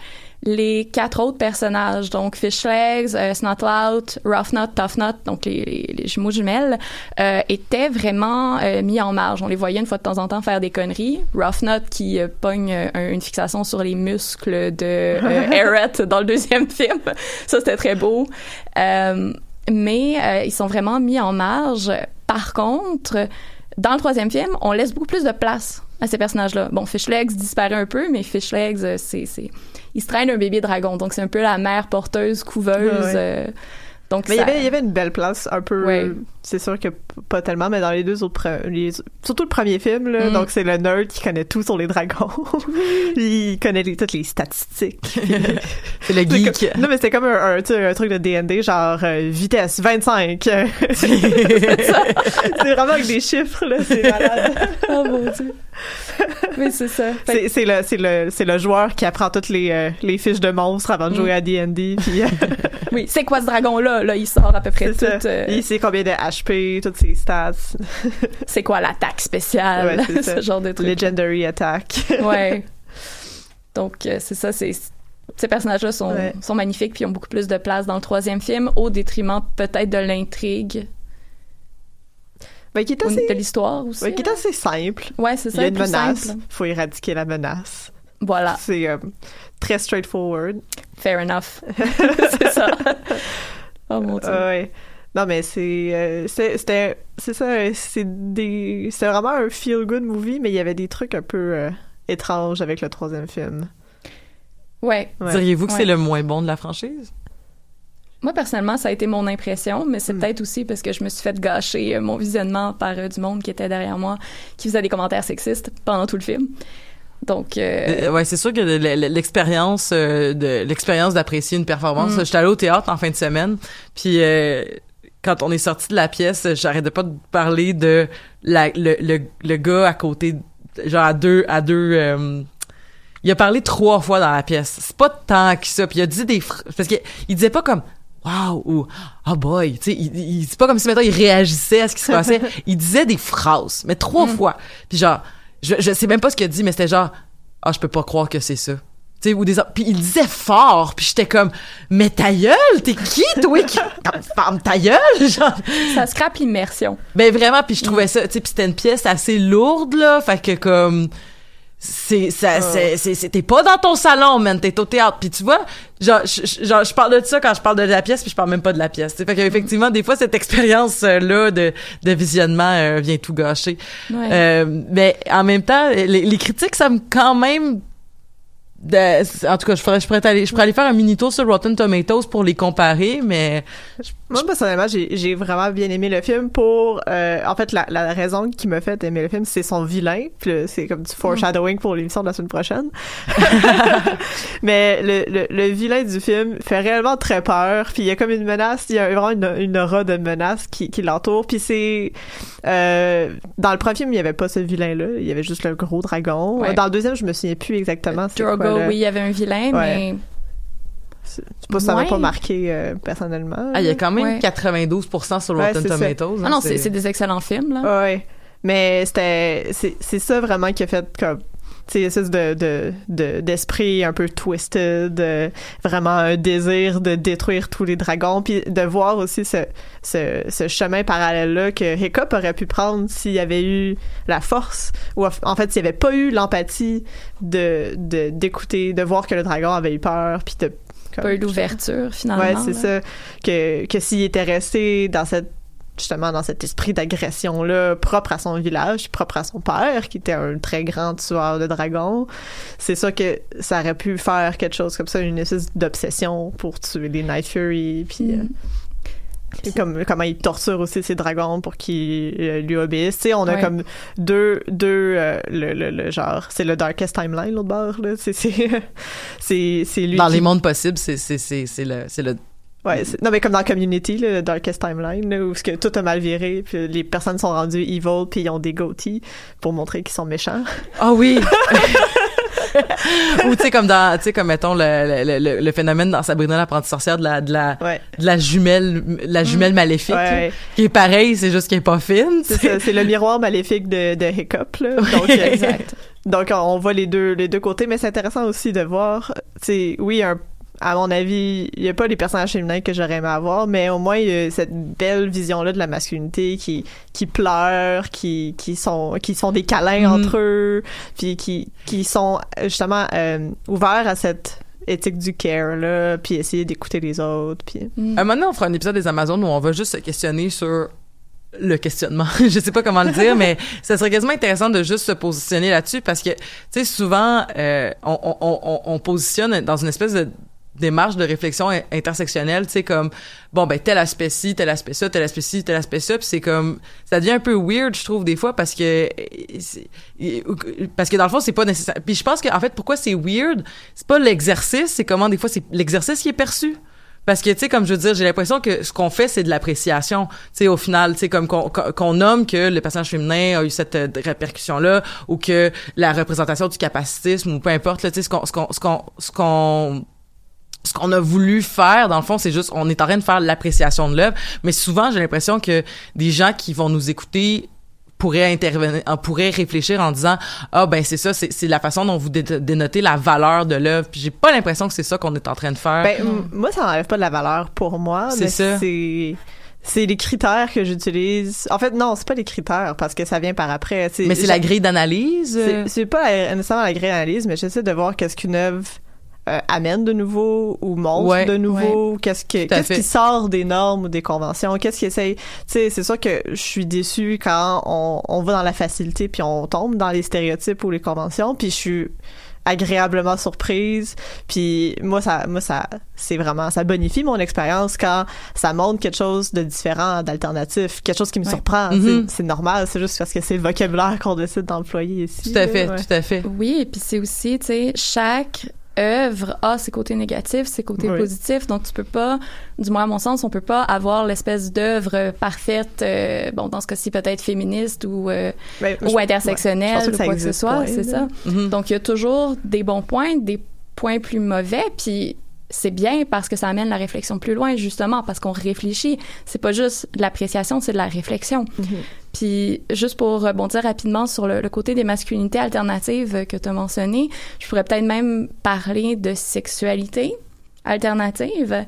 les quatre autres personnages, donc Fishlegs, euh, Snotlout, Roughnut, Toughnut, donc les, les, les jumeaux jumelles, euh, étaient vraiment euh, mis en marge. On les voyait une fois de temps en temps faire des conneries. Roughnut qui euh, pogne euh, un- une fixation sur les muscles de euh, Eret dans le deuxième film. Ça c'était très beau. Euh, mais euh, ils sont vraiment mis en marge. Par contre, dans le troisième film, on laisse beaucoup plus de place à ces personnages-là. Bon, Fishlegs disparaît un peu, mais Fishlegs, euh, c'est, c'est, il se traîne un bébé dragon, donc c'est un peu la mère porteuse, couveuse. Ouais, ouais. euh, donc Mais il y avait, il y avait une belle place, un peu. Ouais. C'est sûr que pas tellement, mais dans les deux autres. les- surtout le premier film, là. Mm. Donc, c'est le nerd qui connaît tout sur les dragons. il connaît les- toutes les statistiques. C'est le geek. C'est comme- non, mais c'était comme un, un, un truc de DND, genre euh, vitesse 25. c'est vraiment avec des chiffres, là. C'est malade. oh mon dieu. Mais c'est ça. Fait C'est c'est le, c'est le, c'est le joueur qui apprend toutes les, euh, les fiches de monstres avant de Mm. jouer à D&D. Puis, que- oui, c'est quoi ce dragon-là? Là, il sort à peu près c'est tout. euh, Il sait combien de HP, toutes ses stats. c'est quoi l'attaque spéciale? Ouais, ce genre de truc. Legendary attack. ouais. Donc, euh, c'est ça, c'est. Ces personnages-là sont, Ouais. sont magnifiques puis ont beaucoup plus de place dans le troisième film, au détriment peut-être de l'intrigue, Ben, qui est assez, de l'histoire aussi. ouais, qui est assez simple. Ouais, c'est Il ça. y a une menace. simple. faut éradiquer la menace. Voilà, C'est euh, très straightforward. fair enough. c'est ça. Oh mon dieu. Ouais. Non, mais c'est. euh, c'est- C'était. C'est ça. C'est des. C'est vraiment un feel-good movie, mais il y avait des trucs un peu euh, étranges avec le troisième film. Ouais. Ouais. Diriez-vous que Ouais. c'est le moins bon de la franchise? Moi, personnellement, ça a été mon impression, mais c'est Hmm. peut-être aussi parce que je me suis fait gâcher euh, mon visionnement par euh, du monde qui était derrière moi, qui faisait des commentaires sexistes pendant tout le film. Donc, euh, ouais, c'est sûr que le- le- l'expérience euh, de l'expérience d'apprécier une performance. Mm. J'étais allée au théâtre en fin de semaine, puis euh, quand on est sorti de la pièce, j'arrêtais pas de parler de la, le, le, le gars à côté, genre à deux à deux. euh, il a parlé trois fois dans la pièce. C'est pas tant que ça. Puis il a dit des parce que il disait pas comme wow ou oh boy, tu sais, il, il- c'est pas comme si maintenant il réagissait à ce qui se passait. il disait des phrases, mais trois fois. Puis genre, je, je sais même pas ce qu'il a dit, mais c'était genre ah je peux pas croire que c'est ça. Sais, ou des puis il disait fort, puis j'étais comme mais ta gueule, t'es qui toi qui comme, ferme ta gueule, genre. Ça scrape l'immersion. ben vraiment, puis je trouvais ça, tu sais, puis c'était une pièce assez lourde là, fait que comme c'est ça c'est c'est c'est- t'es pas dans ton salon man t'es au théâtre. Puis tu vois genre je, je- genre je parle de ça quand je parle de la pièce puis je parle même pas de la pièce tu sais. Fait qu'effectivement des fois cette expérience là de de visionnement euh, vient tout gâcher. Ouais. euh, mais en même temps les, les critiques ça me quand même de- en tout cas je pourrais je pourrais aller je pourrais aller faire un mini tour sur Rotten Tomatoes pour les comparer mais Moi, personnellement, j'ai j'ai vraiment bien aimé le film pour... euh, en fait, la, la raison qui m'a fait aimer le film, c'est son vilain. C'est comme du foreshadowing pour l'émission de la semaine prochaine. Mais le, le, le vilain du film fait réellement très peur. Puis il y a comme une menace, il y a vraiment une, une aura de menace qui, qui l'entoure. Puis c'est... euh, dans le premier film, il n'y avait pas ce vilain-là. Il y avait juste le gros dragon. Ouais. Dans le deuxième, je me souviens plus exactement. quoi Drogo, le- oui, il y avait un vilain, Ouais. mais C'est pas, ça m'a Ouais. pas marqué euh, personnellement. ah, il y a quand même Ouais. 92% sur Rotten. Tomatoes ah hein, non, c'est des excellents films là. Ouais. Mais c'était c'est c'est ça vraiment qui a fait comme sais espèce de de de- d'esprit un peu twisted, euh, vraiment un désir de détruire tous les dragons puis de voir aussi ce ce, ce chemin parallèle là que Hiccup aurait pu prendre s'il y avait eu la force ou en fait s'il n'y avait pas eu l'empathie de de d'écouter de voir que le dragon avait eu peur puis de comme- Pas eu d'ouverture finalement. Ouais, c'est ça. Que, que s'il était resté dans cette justement dans cet esprit d'agression là propre à son village propre à son père qui était un très grand tueur de dragons c'est ça que ça aurait pu faire quelque chose comme ça une espèce d'obsession pour tuer les Night Fury puis euh, Mm. puis comme comment il torture aussi ses dragons pour qu'ils euh, lui obéissent tu sais on a Ouais. comme deux deux euh, le, le, le genre c'est le darkest timeline l'autre bord là c'est c'est lui dans qui- les mondes possibles c'est c'est c'est c'est le c'est le Ouais, non mais comme dans Community, le Darkest Timeline, là, où ce que tout a mal viré, puis les personnes sont rendues evil, puis ils ont des goatees pour montrer qu'ils sont méchants. Ah oui. Ou tu sais comme dans tu sais comme mettons le, le, le, le phénomène dans Sabrina l'apprentie sorcière de la de la de la jumelle la jumelle maléfique Ouais, qui est pareil c'est juste qu'elle est pas fine C'est ça, c'est le miroir maléfique de, de Hiccup, là. Donc, Oui. euh, Donc, on voit les deux, les deux côtés, mais c'est intéressant aussi de voir, tu sais, oui, un, à mon avis, il y a pas les personnages féminins que j'aurais aimé avoir, mais au moins, il y a cette belle vision-là de la masculinité qui, qui pleure, qui, qui sont, qui sont des câlins Mm. entre eux, puis qui, qui sont, justement, euh, ouverts à cette éthique du care, là, puis essayer d'écouter les autres, puis... un moment donné, on fera un épisode des Amazones où on va juste se questionner sur le questionnement. je sais pas comment le dire, mais ça serait quasiment intéressant de juste se positionner là-dessus parce que, tu sais, souvent, euh, on, on, on, on positionne dans une espèce de démarche de réflexion in- intersectionnelle, tu sais, comme, bon, ben, tel aspect ci, tel aspect ça, tel aspect ci, tel aspect ça, puis c'est comme, ça devient un peu weird, je trouve, des fois, parce que, parce que dans le fond, c'est pas nécessaire. Puis je pense que, en fait, pourquoi c'est weird, c'est pas l'exercice, c'est comment, des fois, c'est l'exercice qui est perçu. Parce que, tu sais, comme je veux dire, j'ai l'impression que ce qu'on fait, c'est de l'appréciation. Tu sais, au final, tu sais, comme qu'on qu'on nomme que le personnage féminin a eu cette euh, répercussion-là, ou que la représentation du capacitisme, ou peu importe, tu sais, ce qu'on ce qu'on ce qu'on ce qu'on a voulu faire, dans le fond, c'est juste, on est en train de faire l'appréciation de l'œuvre, mais souvent, j'ai l'impression que des gens qui vont nous écouter pourraient intervenir, en- pourraient réfléchir en disant ah ben c'est ça, c'est la façon dont vous dé- dénotez la valeur de l'œuvre. Puis j'ai pas l'impression que c'est ça qu'on est en train de faire. Ben, moi, ça n'enlève pas de la valeur pour moi, C'est ça. c'est les critères que j'utilise. En fait, non, c'est pas les critères parce que ça vient par après. mais c'est la grille d'analyse. euh? C'est c'est pas la- nécessairement la grille d'analyse, mais j'essaie de voir qu'est-ce qu'une œuvre euh, amène de nouveau ou montre Ouais, de nouveau, qu'est-ce qui sort des normes ou des conventions, qu'est-ce qui essaye. Tu sais, c'est sûr que je suis déçue quand on, on va dans la facilité puis on tombe dans les stéréotypes ou les conventions, puis je suis agréablement surprise puis moi ça moi ça c'est vraiment ça bonifie mon expérience quand ça montre quelque chose de différent d'alternatif quelque chose qui me Ouais. surprend Mhm. c'est c'est normal c'est juste parce que c'est le vocabulaire qu'on décide d'employer ici Tout à là, fait, ouais. tout à fait. Oui, et puis c'est aussi, tu sais, chaque œuvre a ses côtés négatifs, ses côtés Oui. positifs. Donc, tu peux pas, du moins à mon sens, on peut pas avoir l'espèce d'œuvre parfaite, euh, bon, dans ce cas-ci, peut-être féministe ou, euh, Ben, ou je- intersectionnelle ouais, ou quoi que ce soit, c'est ça. Mhm. Donc, il y a toujours des bons points, des points plus mauvais, puis c'est bien parce que ça amène la réflexion plus loin, justement, parce qu'on réfléchit. C'est pas juste de l'appréciation, c'est de la réflexion. Puis, juste pour rebondir rapidement sur le, côté des masculinités alternatives que tu as mentionné, je pourrais peut-être même parler de sexualité alternative.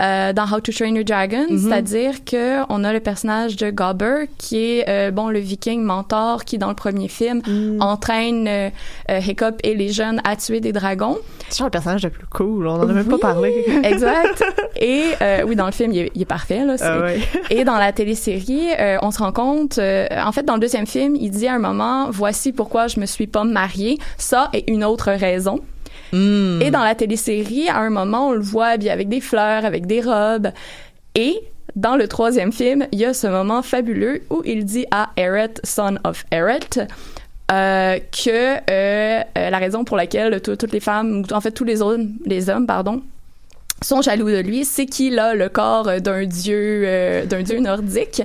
Euh, dans How to Train Your Dragon, Mhm. c'est-à-dire que on a le personnage de Gobber qui est euh, bon le viking mentor qui dans le premier film entraîne euh, euh, Hiccup et les jeunes à tuer des dragons. c'est le personnage le plus cool on en a même pas parlé exact. Et euh, oui, dans le film, il est, il est parfait. Là, c'est- Ah ouais. Et dans la télésérie, euh, on se rend compte, euh, en fait, dans le deuxième film, il dit à un moment, voici pourquoi je me suis pas mariée. Ça est une autre raison. Hmm. Et dans la télésérie, à un moment, on le voit habillé avec des fleurs, avec des robes. Et dans le troisième film, il y a ce moment fabuleux où il dit à Eret, son of Eret, euh, que euh, euh, la raison pour laquelle tout- toutes les femmes, en fait tous les hommes, les hommes, pardon, sont jaloux de lui, c'est qu'il a le corps d'un dieu, d'un dieu nordique.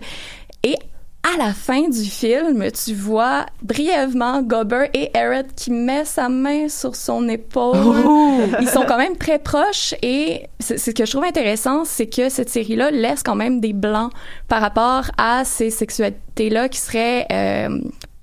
Et à la fin du film, tu vois brièvement Gobber et Eret qui met sa main sur son épaule. Oh! Ils sont quand même très proches et ce que je trouve intéressant, c'est que cette série-là laisse quand même des blancs par rapport à ces sexualités-là qui seraient euh,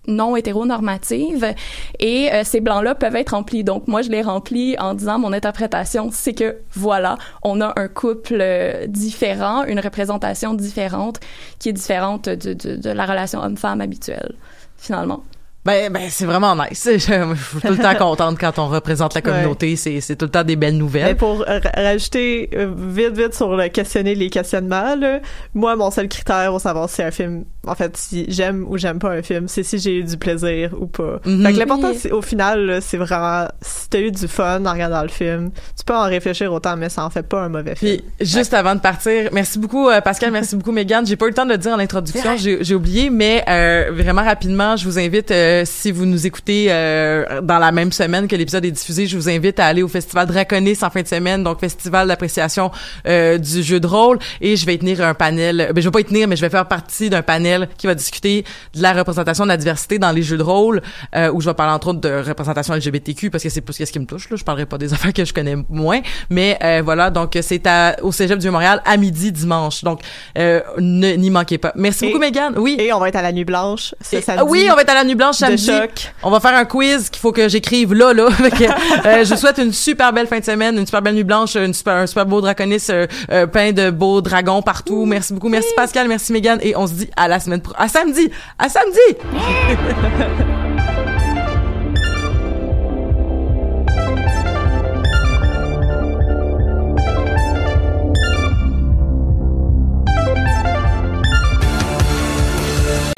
non hétéronormatives et euh, ces blancs-là peuvent être remplis. Donc moi je les remplis en disant mon interprétation c'est que voilà, on a un couple euh, différent, une représentation différente qui est différente de, de, de la relation homme-femme habituelle finalement. Ben, ben c'est vraiment nice. Je, suis tout le temps contente quand on représente la communauté. C'est, c'est tout le temps des belles Mais nouvelles. pour euh, ra- rajouter euh, vite vite sur le questionner les questionnements là, moi mon seul critère pour savoir si un film en fait si j'aime ou j'aime pas un film c'est si j'ai eu du plaisir ou pas Mhm. fait que l'important au final c'est vraiment si t'as eu du fun en regardant le film tu peux en réfléchir autant mais ça en fait pas un mauvais film Puis juste avant de partir, merci beaucoup euh, Pascal, merci beaucoup Megan. J'ai pas eu le temps de le dire en introduction, j'ai, j'ai oublié, mais euh, vraiment rapidement, je vous invite. euh, euh, si vous nous écoutez euh, dans la même semaine que l'épisode est diffusé, je vous invite à aller au festival Draconis en fin de semaine, donc festival d'appréciation euh, du jeu de rôle. Et je vais tenir un panel. Ben, je vais pas y tenir, mais je vais faire partie d'un panel qui va discuter de la représentation de la diversité dans les jeux de rôle, euh, où je vais parler entre autres de représentation LGBTQ parce que c'est plus ce qui me touche. Là, je parlerai pas des affaires que je connais moins, mais euh, voilà. Donc c'est à au Cégep du Montréal à midi dimanche. Donc euh, ne n'y manquez pas. Merci Et- beaucoup, Megan. Oui. Et on va être à la nuit blanche ce Et- samedi. ah oui, on va être à la nuit blanche de samedi. choc. On va faire un quiz qu'il faut que j'écrive là, là. Que, euh, je vous souhaite une super belle fin de semaine, une super belle nuit blanche, une super, un super beau draconis euh, euh, plein de beaux dragons partout. Merci beaucoup. Merci Pascal, merci Megan. Et on se dit à la semaine pro- à samedi. À samedi!